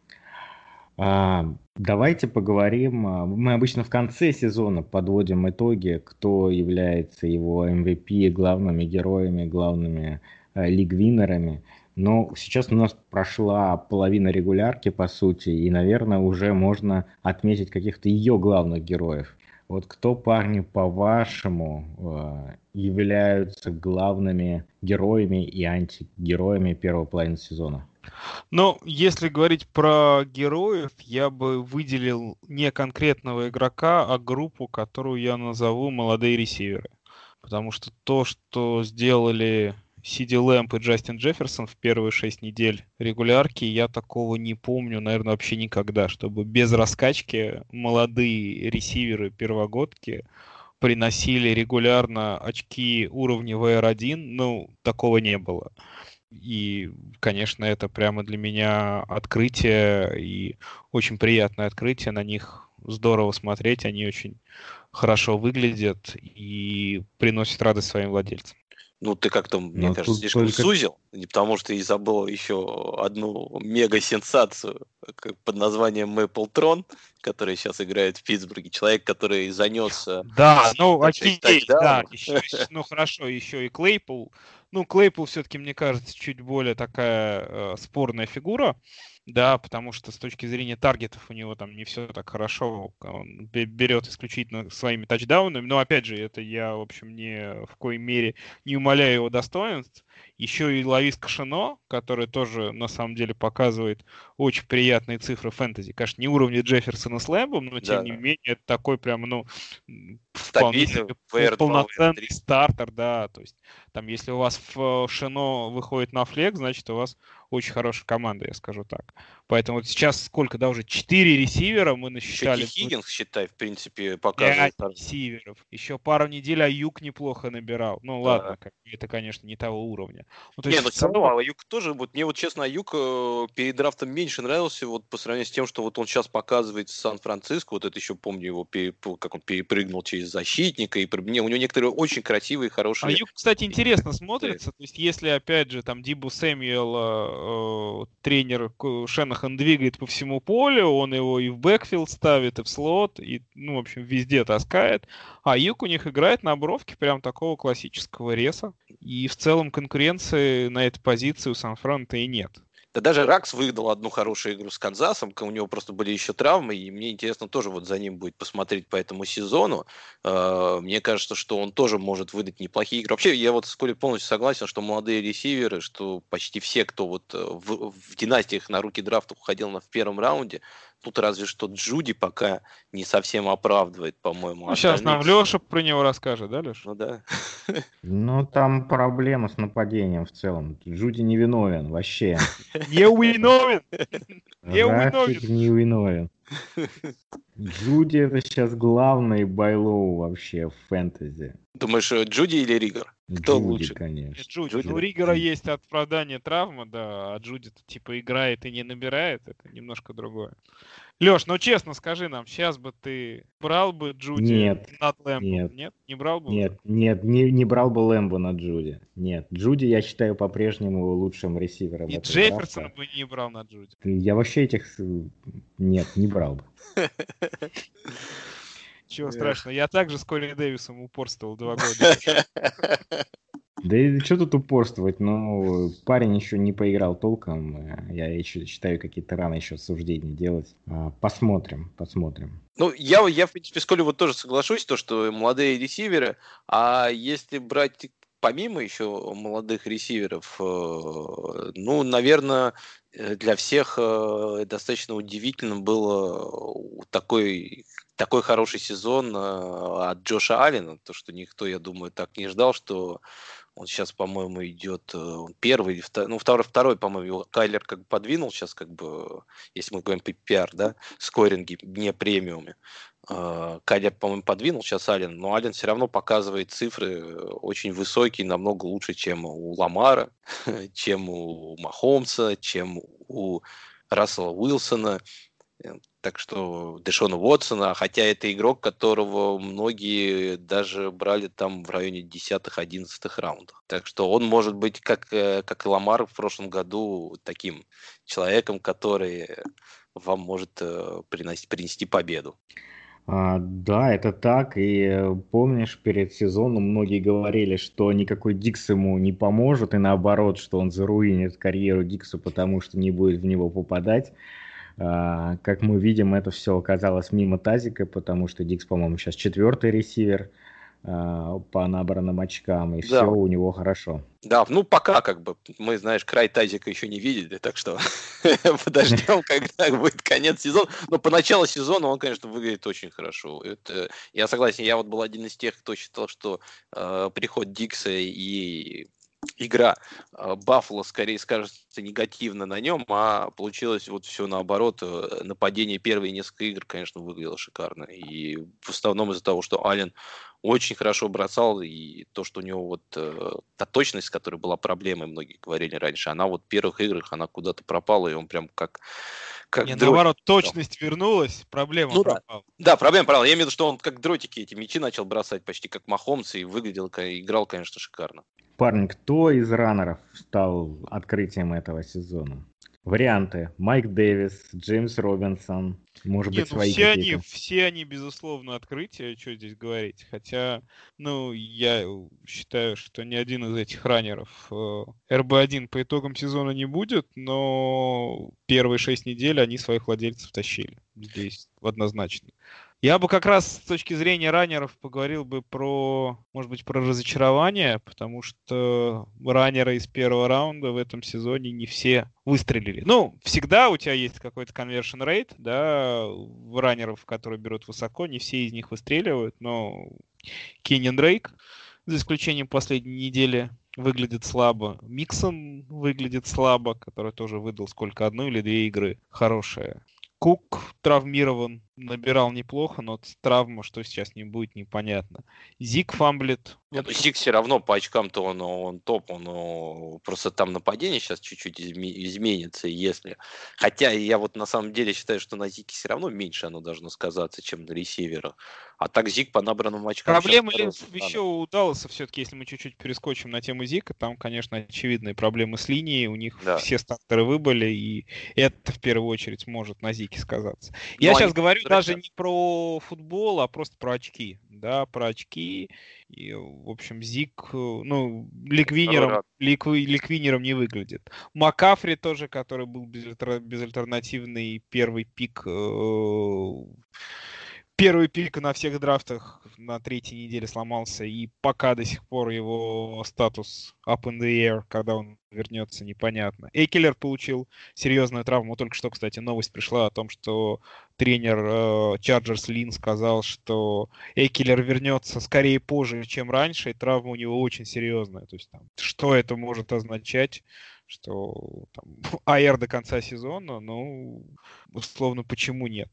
А, давайте поговорим. А, мы обычно в конце сезона подводим итоги, кто является его MVP, главными героями, главными э, лигвинерами. Но сейчас у нас прошла половина регулярки, по сути, и, наверное, уже можно отметить каких-то ее главных героев. Вот кто, парни, по-вашему, э, являются главными героями и антигероями первого половины сезона? Ну, если говорить про героев, я бы выделил не конкретного игрока, а группу, которую я назову молодые ресиверы. Потому что то, что сделали Сиди Лэмп и Джастин Джефферсон в первые шесть недель регулярки, я такого не помню, наверное, вообще никогда, чтобы без раскачки молодые ресиверы первогодки приносили регулярно очки уровня VR1, ну, такого не было. И, конечно, это прямо для меня открытие и очень приятное открытие. На них здорово смотреть, они очень хорошо выглядят и приносят радость своим владельцам. Ну, ты как-то, мне Но кажется, слишком только... сузил, не потому что и забыл еще одну мега-сенсацию под названием Maple Tron, который сейчас играет в Питтсбурге. Человек, который занес... Да, ну, окей, да, еще, ну, хорошо, еще и Клейпул. Ну, Клейпул все-таки, мне кажется, чуть более такая э, спорная фигура да, потому что с точки зрения таргетов у него там не все так хорошо, он берет исключительно своими тачдаунами, но опять же, это я, в общем, не в коей мере не умаляю его достоинств, еще и Лависка Шено, который тоже на самом деле показывает очень приятные цифры фэнтези. Конечно, не уровня Джефферсона с Лэмбом, но тем да. не менее это такой прям, ну, вполне полноценный стартер, да. То есть там, если у вас в Шино выходит на флек, значит у вас очень хорошая команда, я скажу так. Поэтому вот сейчас сколько, да, уже 4 ресивера мы насчитали. Еще Хиггинс, считай, в принципе, показывает. 5 ресиверов. Еще пару недель Аюк неплохо набирал. Ну да. ладно, это, конечно, не того уровня. Ну, то не, есть, ну все равно Аюк тоже, вот мне вот честно, Аюк э, перед драфтом меньше нравился, вот по сравнению с тем, что вот он сейчас показывает Сан-Франциско, вот это еще помню его, как он перепрыгнул через защитника, и мне, у него некоторые очень красивые, хорошие... Аюк, кстати, интересно смотрится, то есть если, опять же, там Дибо Сэмюэл, э, тренер Шенахан двигает по всему полю, он его и в backfield ставит, и в слот, и, ну, в общем, везде таскает, Аюк у них играет на бровке прям такого классического реса, и в целом конкуренции на этой позиции у Сан-Франта и нет. Да даже Ракс выдал одну хорошую игру с Канзасом, у него просто были еще травмы, и мне интересно тоже вот за ним будет посмотреть по этому сезону. А, мне кажется, что он тоже может выдать неплохие игры. Вообще, я вот с Колей полностью согласен, что молодые ресиверы, что почти все, кто вот э, в, в династиях на руки драфта уходил на в первом раунде, Тут разве что Джуди пока не совсем оправдывает, по-моему. Ну, сейчас нам Леша про него расскажет, да, Леша? Ну да. Ну, там проблема с нападением в целом. Джуди не виновен вообще. Не виновен! Не виновен! Не виновен. Джуди это сейчас главный buy low вообще в фэнтези. Думаешь, э, Джуди или Ригер? Кто Джуди, лучше? конечно. Джуди. Джуди, Ну, у Ригера есть оправдание травмы, да, а Джуди типа играет и не набирает, это немножко другое. Леш, ну честно скажи нам, сейчас бы ты брал бы Джуди Нет, над Лэмбом? нет. Нет? Не брал бы? Нет, нет, не, не брал бы Лэмбо на Джуди. Нет, Джуди я считаю по-прежнему лучшим ресивером. И Джефферсона бы не брал на Джуди. Я вообще этих... Нет, не брал бы. Чего страшного, я также с Коли Дэвисом упорствовал два года. Да и что тут упорствовать? Ну, парень еще не поиграл толком. э, Я еще считаю, какие-то рано еще суждения делать. А, Посмотрим, посмотрим. Ну, я, я, в принципе, с Колей вот тоже соглашусь, то, что молодые ресиверы, а если брать помимо еще молодых ресиверов, э, ну, наверное, э, для всех достаточно удивительным было такой, такой хороший сезон от Джоша Аллена, то, что никто, я думаю, так не ждал, что он сейчас, по-моему, идет э, первый, или вто- ну, второй, второй, по-моему, его Кайлер как бы подвинул сейчас, как бы, если мы говорим PPR, да, скоринги, не премиуме. Э, Кайлер, по-моему, подвинул сейчас Аллен, но Аллен все равно показывает цифры э, очень высокие, намного лучше, чем у Ламара, чем у Махомса, чем у Рассела Уилсона. Э, Так что Дэшона Уотсона, хотя это игрок, которого многие даже брали там в районе 10-11 раундов. Так что он может быть, как, э, как и Ламар в прошлом году, таким человеком, который вам может э, приносить, принести победу. А, да, это так. И э, помнишь, перед сезоном многие говорили, что никакой Дикс ему не поможет, и наоборот, что он заруинит карьеру Диксу, потому что не будет в него попадать. А, как мы видим, это все оказалось мимо тазика, потому что Дикс, по-моему, сейчас четвертый ресивер а, по набранным очкам, и Да. все у него хорошо. Да, ну пока как бы мы, знаешь, край тазика еще не видели, так что подождем, когда будет конец сезона. Но по началу сезона он, конечно, выглядит очень хорошо. Это, я согласен, я вот был один из тех, кто считал, что э, приход Дикса и игра э, Баффало скорее скажется негативно на нем, а получилось вот все наоборот. Э, Нападение первые несколько игр, конечно, выглядело шикарно. И в основном из-за того, что Ален очень хорошо бросал, и то, что у него вот э, та точность, которая была проблемой, многие говорили раньше, она вот в первых играх, она куда-то пропала, и он прям как... как Не, дротик наоборот, точность вернулась, проблема Ну да. пропала. Да, проблема пропала. Я имею в виду, что он как дротики эти мячи начал бросать почти как Махомс, и выглядел, играл, конечно, шикарно. Парни, кто из раннеров стал открытием этого сезона? Варианты. Майк Дэвис, Джеймс Робинсон, может Не, быть, ну свои все они, все они, безусловно, открытия, что здесь говорить. Хотя, ну, я считаю, что ни один из этих раннеров э, РБ-1 по итогам сезона не будет, но первые шесть недель они своих владельцев тащили. Здесь однозначно. Я бы как раз с точки зрения раннеров поговорил бы про, может быть, про разочарование, потому что раннеры из первого раунда в этом сезоне не все выстрелили. Ну, всегда у тебя есть какой-то conversion rate, да, в раннеров, которые берут высоко, не все из них выстреливают, но Кеннин Дрейк, за исключением последней недели, выглядит слабо. Миксон выглядит слабо, который тоже выдал сколько, одну или две игры хорошие. Кук травмирован, набирал неплохо, но травма, что сейчас ним будет, непонятно. Зик фамблит. Нет, ну, Зик все равно по очкам-то он, он топ, он просто там нападение сейчас чуть-чуть изме- изменится, если... Хотя я вот на самом деле считаю, что на Зике все равно меньше оно должно сказаться, чем на ресиверах. А так Зик по набранным очкам... Проблемы ли еще у Далласа все-таки, если мы чуть-чуть перескочим на тему Зика, там, конечно, очевидные проблемы с линией, у них Да. все стартеры выбыли, и это в первую очередь может на Зике сказаться. Я Ну, сейчас они говорю даже не про футбол, а просто про очки, да, про очки, и, в общем, Зик, э, ну, ликвинером, ликви- ликвинером не выглядит. Макафри тоже, который был безальтер- безальтернативный первый пик, э, первый пик на всех драфтах на третьей неделе сломался, и пока до сих пор его статус up in the air, когда он вернется, непонятно. Эйкелер получил серьезную травму. Только что, кстати, новость пришла о том, что тренер Чарджерс э, Лин сказал, что Эйкелер вернется скорее позже, чем раньше, и травма у него очень серьезная. То есть, там, что это может означать? что там, АР до конца сезона, ну, условно, почему нет.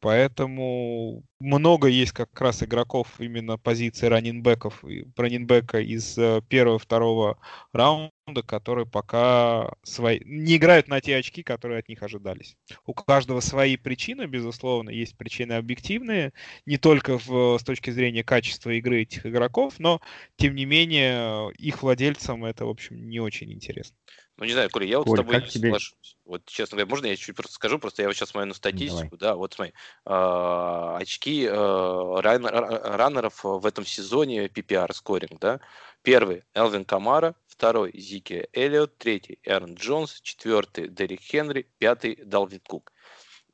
Поэтому много есть как раз игроков именно позиции раннинбеков, раннинбека из э, первого-второго раунда, которые пока свои, не играют на те очки, которые от них ожидались. У каждого свои причины, безусловно, есть причины объективные, не только в, с точки зрения качества игры этих игроков, но, тем не менее, их владельцам это, в общем, не очень интересно. Ну, не знаю, Коля, я вот Коль, с тобой не тебе... соглашусь. Вот, честно говоря, можно я чуть просто скажу? Просто я вот сейчас смотрю на статистику, Давай. да, вот смотри, э, очки э, ран, раннеров в этом сезоне PPR скоринг, да. Первый Элвин Камара, второй Зики Эллиот, третий Эрн Джонс, четвертый Дерек Хенри, пятый Далвин Кук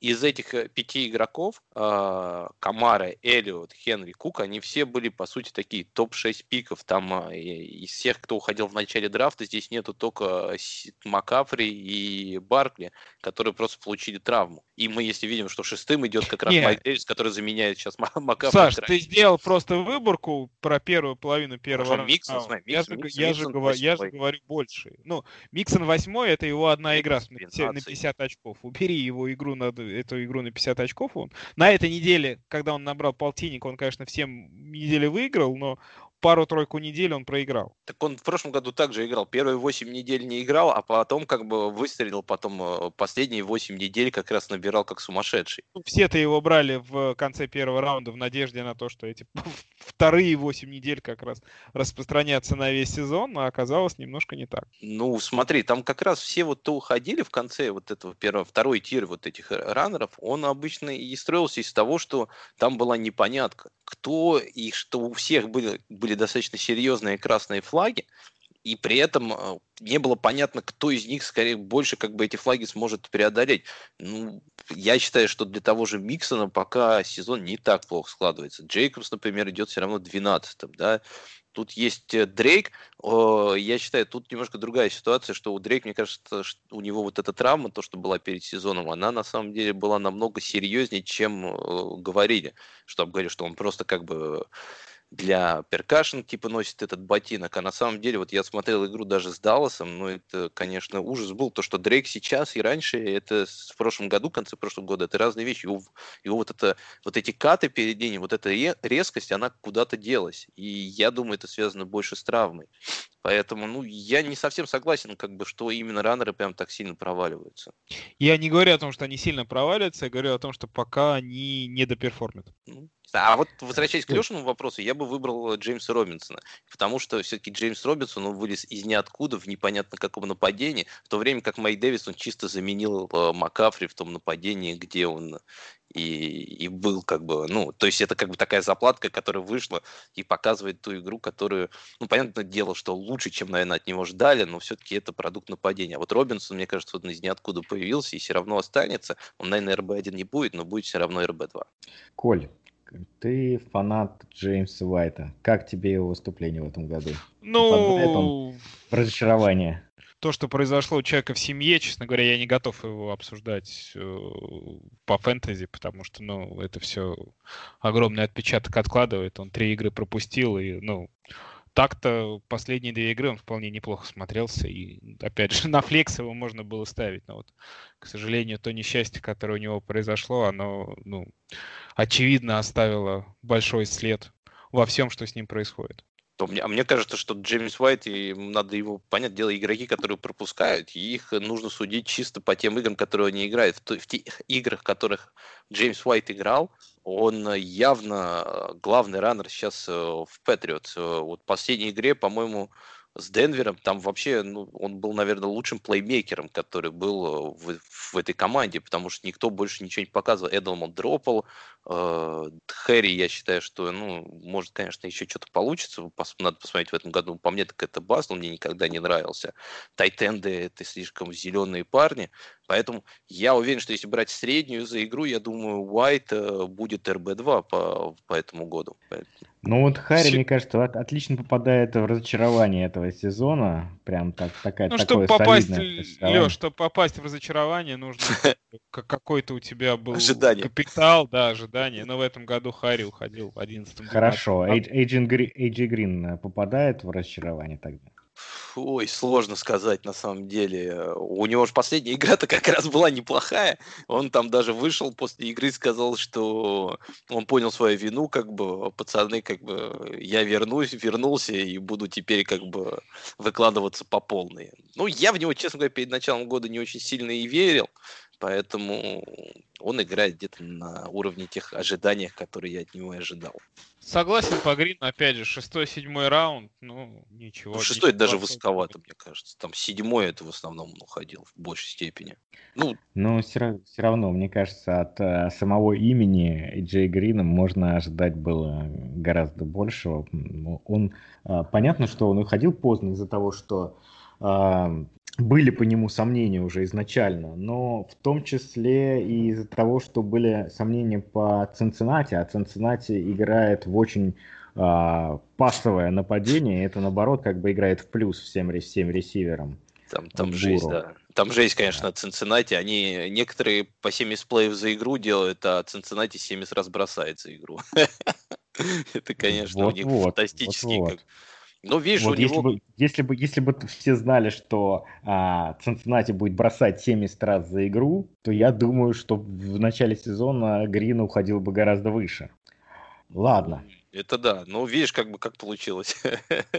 из этих э, пяти игроков а, Камара, Эллиот, Хенри, Кук, они все были, по сути, такие топ-6 пиков. Там а, из всех, кто уходил в начале драфта, здесь нету только Макафри и Баркли, которые просто получили травму. И мы, если видим, что шестым идет как раз Нет. Майк Дэвис, который заменяет сейчас Макафри. Саш, ты сделал просто выборку про первую половину первого раунда. Миксон, смотри, Миксон, я, Миксон, я, Миксон, же, говорю, я же говорю больше. Ну, Миксон восьмой, это его одна игра на 50, на 50 очков. Убери его игру на эту игру на 50 очков. Он, на этой неделе, когда он набрал полтинник, он, конечно, всем недели выиграл, но пару-тройку недель он проиграл. Так он в прошлом году также играл. Первые 8 недель не играл, а потом как бы выстрелил, потом э, последние 8 недель как раз набирал как сумасшедший. Ну, все-то его брали в конце первого раунда в надежде на то, что эти вторые 8 недель как раз распространятся на весь сезон, а оказалось немножко не так. Ну, смотри, там как раз все вот то уходили в конце вот этого первого, второй тир вот этих раннеров, он обычно и строился из того, что там была непонятка, кто и что у всех были, были достаточно серьезные красные флаги, и при этом э, не было понятно, кто из них скорее больше как бы эти флаги сможет преодолеть. Ну, я считаю, что для того же Миксона пока сезон не так плохо складывается. Джейкобс, например, идет все равно 12-м, да, Тут есть э, Дрейк. Я считаю, тут немножко другая ситуация, что у Дрейк, мне кажется, у него вот эта травма, то, что была перед сезоном, она на самом деле была намного серьезнее, чем э, говорили. Что говорили, что он просто как бы для перкашен, типа, носит этот ботинок. А на самом деле, вот я смотрел игру даже с Далласом, ну, это, конечно, ужас был. То, что Дрейк сейчас и раньше, это в прошлом году, в конце прошлого года, это разные вещи. Его, его вот, это, вот эти каты перед ним, вот эта резкость, она куда-то делась. И я думаю, это связано больше с травмой. Поэтому, ну, я не совсем согласен, как бы, что именно раннеры прям так сильно проваливаются. Я не говорю о том, что они сильно проваливаются, я говорю о том, что пока они не доперформят. Ну, а вот возвращаясь к Лешиному вопросу, я бы выбрал э, Джеймса Робинсона, потому что все-таки Джеймс Робинсон, он вылез из ниоткуда в непонятно каком нападении, в то время как Майк Дэвис, он чисто заменил э, Макафри в том нападении, где он и, и был как бы, ну, то есть это как бы такая заплатка, которая вышла и показывает ту игру, которую, ну, понятное дело, что лучше, чем, наверное, от него ждали, но все-таки это продукт нападения. А вот Робинсон, мне кажется, он из ниоткуда появился и все равно останется. Он, наверное, РБ-1 не будет, но будет все равно РБ-2. Коль, ты фанат Джеймса Уайта. Как тебе его выступление в этом году? Ну, разочарование. То, что произошло у человека в семье, честно говоря, я не готов его обсуждать э, по фэнтези, потому что, ну, это все огромный отпечаток откладывает. Он три игры пропустил, и, ну, так-то последние две игры он вполне неплохо смотрелся. И, опять же, на флекс его можно было ставить. Но вот, к сожалению, то несчастье, которое у него произошло, оно, ну, очевидно оставило большой след во всем, что с ним происходит то мне, а мне кажется, что Джеймс Уайт, и надо его понять, дело игроки, которые пропускают, их нужно судить чисто по тем играм, которые они играют. В, в тех играх, в которых Джеймс Уайт играл, он явно главный раннер сейчас э, в Патриот. Э, вот в последней игре, по-моему, с Денвером. Там вообще ну, он был, наверное, лучшим плеймейкером, который был в, в этой команде, потому что никто больше ничего не показывал. Эдалмон дропал, э, Хэри, я считаю, что, ну, может, конечно, еще что-то получится. Надо посмотреть в этом году. По мне, так это бас, но мне никогда не нравился. Тайтенды — это слишком зеленые парни. Поэтому я уверен, что если брать среднюю за игру, я думаю, Уайт э, будет РБ-2 по, по этому году. Ну вот Харри, мне кажется, отлично попадает в разочарование этого сезона. Прям так, такая, ну, чтобы попасть, Леш, чтобы попасть в разочарование, нужно какой-то у тебя был ожидание. капитал, да, ожидание. Но в этом году Харри уходил в 11 Хорошо. Эйджи Грин попадает в разочарование тогда? Ой, сложно сказать на самом деле. У него же последняя игра-то как раз была неплохая. Он там даже вышел после игры, сказал, что он понял свою вину, как бы, пацаны, как бы, я вернусь, вернулся и буду теперь как бы выкладываться по полной. Ну, я в него, честно говоря, перед началом года не очень сильно и верил. Поэтому он играет где-то на уровне тех ожиданий, которые я от него и ожидал. Согласен по Грину, опять же, шестой-седьмой раунд, ну, ничего. Ну, шестой ничего даже высоковато, мне кажется. Там седьмой это в основном уходил в большей степени. Ну, Но все, все равно, мне кажется, от uh, самого имени Джей Грина можно ожидать было гораздо большего. Он, uh, понятно, что он уходил поздно из-за того, что uh, были по нему сомнения уже изначально, но в том числе и из-за того, что были сомнения по Цинциннати, а Цинциннати играет в очень э, пассовое нападение, и это наоборот как бы играет в плюс всем, всем ресиверам. Там, там жесть, да. Там жесть, конечно, Цинциннати. Они некоторые по 70 плеев за игру делают, а Цинциннати 70 раз бросает за игру. Это, конечно, у них фантастический ну, видишь, вот у если него... Бы, если, бы, если бы все знали, что а, Цинциннати будет бросать 70 раз за игру, то я думаю, что в начале сезона Грин уходил бы гораздо выше. Ладно. Это да. Ну, видишь, как бы как получилось.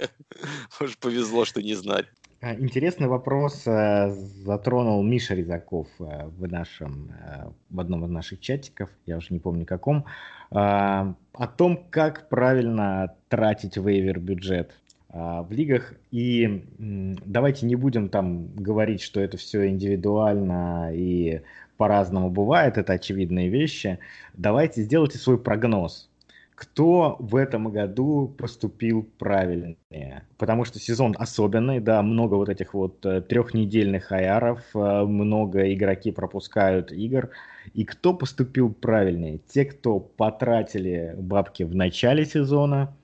Может, повезло, что не знали. А, интересный вопрос э, затронул Миша Резаков э, в, нашем, э, в одном из наших чатиков, я уже не помню каком, о том, как правильно тратить вейвер бюджет. А, в лигах. И давайте не будем там говорить, что это все индивидуально и по-разному бывает, это очевидные вещи. Давайте сделайте свой прогноз. Кто в этом году поступил правильнее? Потому что сезон особенный, да, много вот этих вот э, трехнедельных аяров, э, много игроки пропускают игр. И кто поступил правильнее? Те, кто потратили бабки в начале сезона,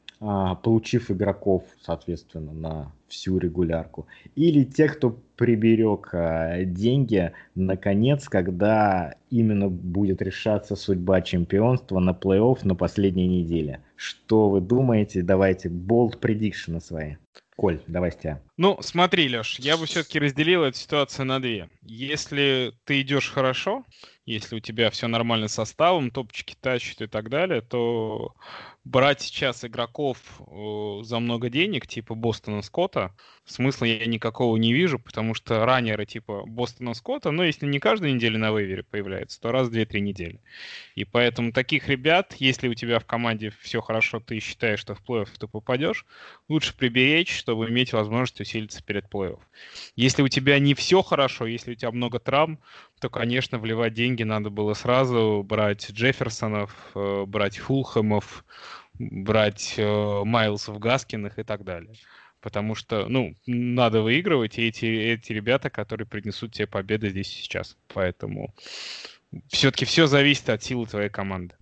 получив игроков, соответственно, на всю регулярку. Или те, кто приберег а, деньги, наконец, когда именно будет решаться судьба чемпионства на плей-офф на последней неделе. Что вы думаете? Давайте болт предикшены свои. Коль, давай с тебя. Ну, смотри, Леш, я бы все-таки разделил эту ситуацию на две. Если ты идешь хорошо, если у тебя все нормально с составом, топчики тащат и так далее, то брать сейчас игроков за много денег, типа Бостона Скотта, смысла я никакого не вижу, потому что раннеры типа Бостона Скотта, но если не каждую неделю на вейвере появляется, то раз в 2-3 недели. И поэтому таких ребят, если у тебя в команде все хорошо, ты считаешь, что в плей-офф ты попадешь, лучше приберечь, чтобы иметь возможность усилиться перед плей-офф. Если у тебя не все хорошо, если у тебя много травм, то, конечно, вливать деньги надо было сразу, брать Джефферсонов, э, брать Фулхэмов, брать э, Майлсов Гаскиных и так далее. Потому что, ну, надо выигрывать, и эти, эти ребята, которые принесут тебе победы здесь и сейчас. Поэтому все-таки все зависит от силы твоей команды.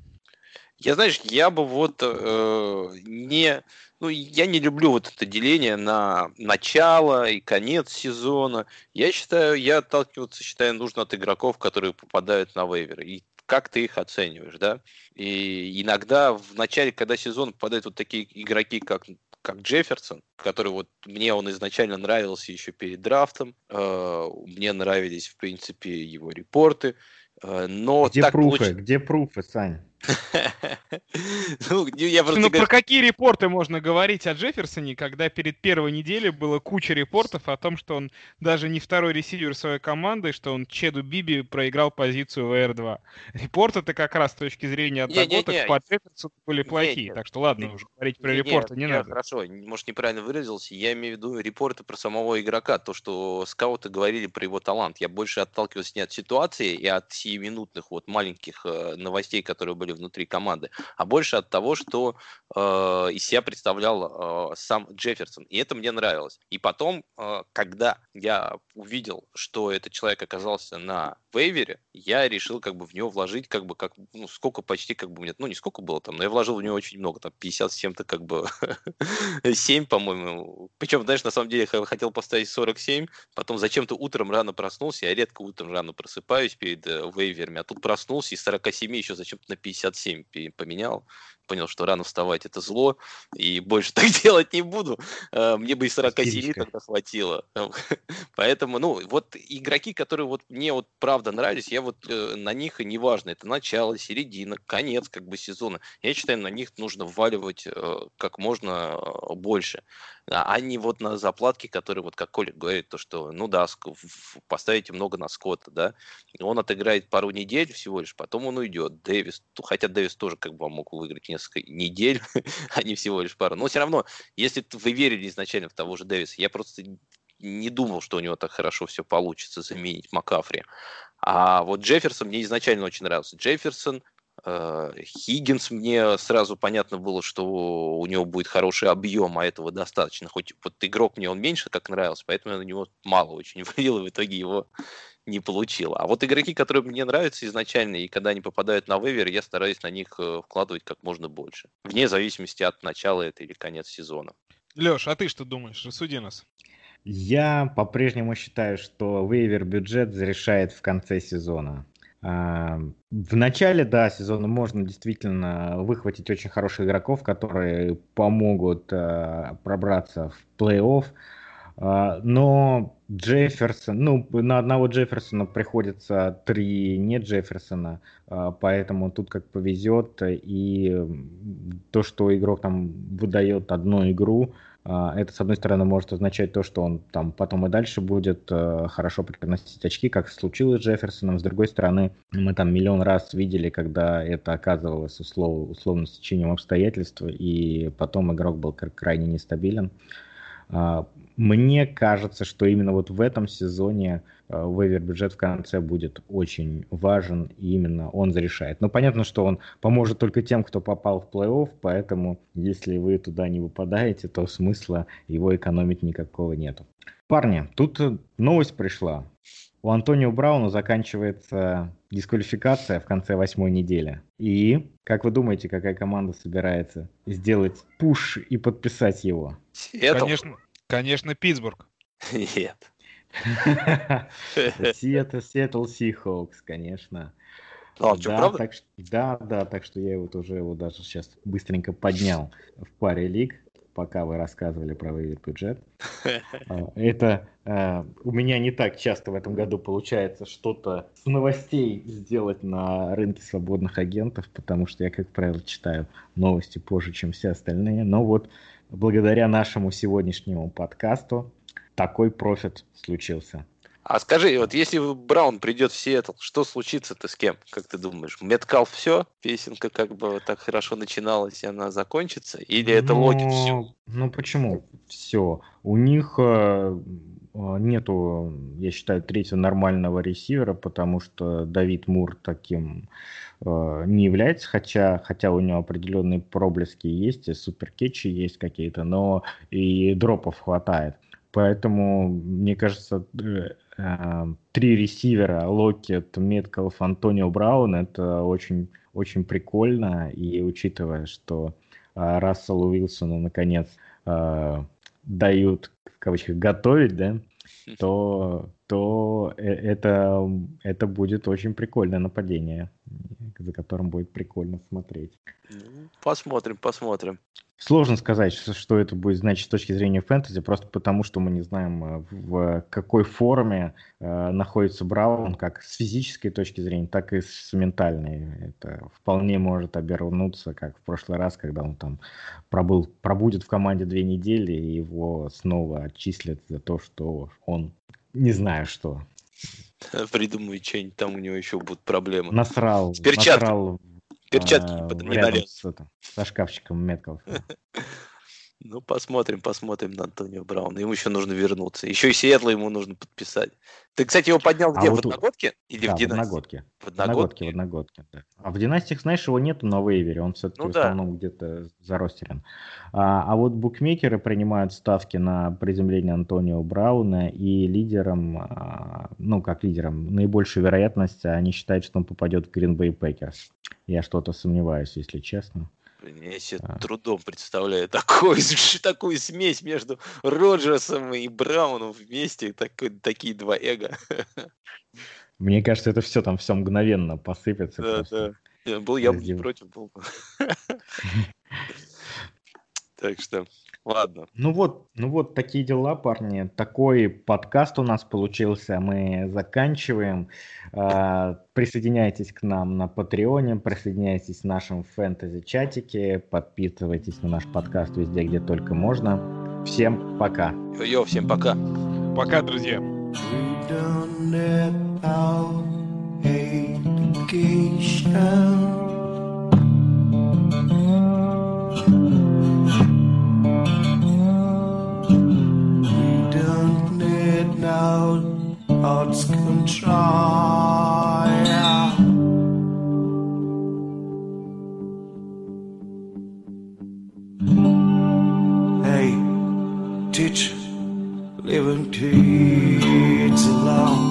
Я, знаешь, я бы вот э, не ну, я не люблю вот это деление на начало и конец сезона. Я считаю, я отталкиваться считаю нужно от игроков, которые попадают на вейверы. И как ты их оцениваешь, да? И иногда в начале, когда сезон попадают вот такие игроки, как как Джефферсон, который вот мне он изначально нравился еще перед драфтом, э, мне нравились в принципе его репорты, э, но где пруфы, получ... где пруфы, Сань? Ну, я просто ну про какие репорты можно говорить о Джефферсоне, когда перед первой неделей было куча репортов о том, что он даже не второй ресивер своей команды, что он Чеду Биби проиграл позицию ВР-2. Репорты-то как раз с точки зрения отработок по Джефферсону были плохие. Так что ладно, уже говорить про репорты не надо. Хорошо, может неправильно выразился. Я имею в виду репорты про самого игрока, то, что скауты говорили про его талант. Я больше отталкиваюсь не от ситуации и от сиюминутных вот маленьких э, новостей, которые были внутри команды, а больше от того, что э, из себя представлял э, сам Джефферсон. И это мне нравилось. И потом, э, когда я увидел, что этот человек оказался на вейвере, я решил как бы в него вложить как бы как ну сколько почти как бы мне ну не сколько было там, но я вложил в него очень много, там 50 с чем-то как бы 7, по-моему. Причем, знаешь, на самом деле я хотел поставить 47, потом зачем-то утром рано проснулся, я редко утром рано просыпаюсь перед э, вейверами, а тут проснулся и 47 еще зачем-то на 57 поменял понял, что рано вставать это зло, и больше так делать не буду. Э, мне бы и 47 тогда хватило. Поэтому, ну, вот игроки, которые вот мне вот правда нравились, я вот э, на них и неважно, это начало, середина, конец как бы сезона. Я считаю, на них нужно вваливать э, как можно больше а не вот на заплатки, которые, вот как Коля говорит, то, что, ну да, поставите много на Скотта, да, он отыграет пару недель всего лишь, потом он уйдет. Дэвис, хотя Дэвис тоже как бы мог выиграть несколько недель, а не всего лишь пару. Но все равно, если вы верили изначально в того же Дэвиса, я просто не думал, что у него так хорошо все получится заменить Макафри. А вот Джефферсон мне изначально очень нравился. Джефферсон, Э, Хиггинс мне сразу понятно было, что у него будет хороший объем, а этого достаточно. Хоть вот игрок мне он меньше как нравился, поэтому я на него мало очень влил, и в итоге его не получил. А вот игроки, которые мне нравятся изначально, и когда они попадают на вывер, я стараюсь на них э, вкладывать как можно больше. Вне зависимости от начала это или конец сезона. Леш, а ты что думаешь? Рассуди нас. Я по-прежнему считаю, что вейвер бюджет зарешает в конце сезона. В начале, да, сезона можно действительно выхватить очень хороших игроков, которые помогут э, пробраться в плей-офф. Э, но Джефферсон, ну, на одного Джефферсона приходится три не Джефферсона, э, поэтому тут как повезет. И то, что игрок там выдает одну игру, а, это, с одной стороны, может означать то, что он там потом и дальше будет хорошо приносить очки, как случилось с Джефферсоном. С другой стороны, мы там миллион раз видели, когда это оказывалось услов, условно сечением обстоятельств, и потом игрок был крайне нестабилен. А, мне кажется, что именно вот в этом сезоне Э, вейвер-бюджет в конце будет очень важен, и именно он зарешает. Но понятно, что он поможет только тем, кто попал в плей-офф, поэтому если вы туда не выпадаете, то смысла его экономить никакого нету. Парни, тут новость пришла. У Антонио Брауна заканчивается дисквалификация в конце восьмой недели. И, как вы думаете, какая команда собирается сделать пуш и подписать его? Конечно, конечно, Питтсбург. Нет. Сиэтл Сихокс, конечно. А, что, да, правда? Так, да, да, так что я вот уже его даже сейчас быстренько поднял в паре лиг, пока вы рассказывали про вейвер бюджет. А, это э, у меня не так часто в этом году получается что-то с новостей сделать на рынке свободных агентов, потому что я, как правило, читаю новости позже, чем все остальные. Но вот благодаря нашему сегодняшнему подкасту такой профит случился. А скажи, вот если Браун придет в Сиэтл, что случится-то с кем, как ты думаешь? Меткал все? Песенка как бы так хорошо начиналась, и она закончится? Или это ну, логит все? Ну почему все? У них э, э, нету, я считаю, третьего нормального ресивера, потому что Давид Мур таким э, не является, хотя, хотя у него определенные проблески есть, и суперкетчи есть какие-то, но и дропов хватает. Поэтому, мне кажется, э, три ресивера, Локет, Меткалф, Антонио Браун, это очень, очень прикольно. И учитывая, что э, Расселу Уилсону наконец дают, в кавычках, готовить, да, то, то э, это, это будет очень прикольное нападение, за которым будет прикольно смотреть. Ну, посмотрим, посмотрим. Сложно сказать, что это будет значить с точки зрения фэнтези, просто потому что мы не знаем, э, в какой форме э, находится Браун, как с физической точки зрения, так и с ментальной. Это вполне может обернуться, как в прошлый раз, когда он там пробыл, пробудет в команде две недели, и его снова отчислят за то, что он не знаю что. Придумай что-нибудь, там у него еще будут проблемы. Насрал. С перчатками. Насрал Перчатки а, не налез. со шкафчиком метков. Ну, посмотрим, посмотрим на Антонио Брауна. Ему еще нужно вернуться. Еще и Сиэтла ему нужно подписать. Ты, кстати, его поднял А где? вот в у- одногодке? Или Да, в в династии? одногодке. В В одногодке, в одногодке? да. А в династиях, знаешь, его нету на вейвере, он все-таки Ну в да. основном где-то заростерен. А, а вот букмекеры принимают ставки на приземление Антонио Брауна, и лидером, а, ну как лидером, наибольшую вероятность они считают, что он попадет в Green Bay Packers. Я что-то сомневаюсь, если честно. Я себе А. трудом представляю такой, такую смесь между Роджерсом и Брауном вместе. Такой, такие два эго. Мне кажется, это все там все мгновенно посыпется. Да, просто. да. Я Был я бы не против был. бы. Так что, ладно. Ну вот, ну вот такие дела, парни. Такой подкаст у нас получился. Мы заканчиваем. А, Присоединяйтесь к нам на Патреоне, присоединяйтесь в нашем фэнтези-чатике, подписывайтесь на наш подкаст везде, где только можно. Всем пока. Йо, всем пока. Пока, друзья. Education out out control. Yeah. Hey, teach, living kids alone.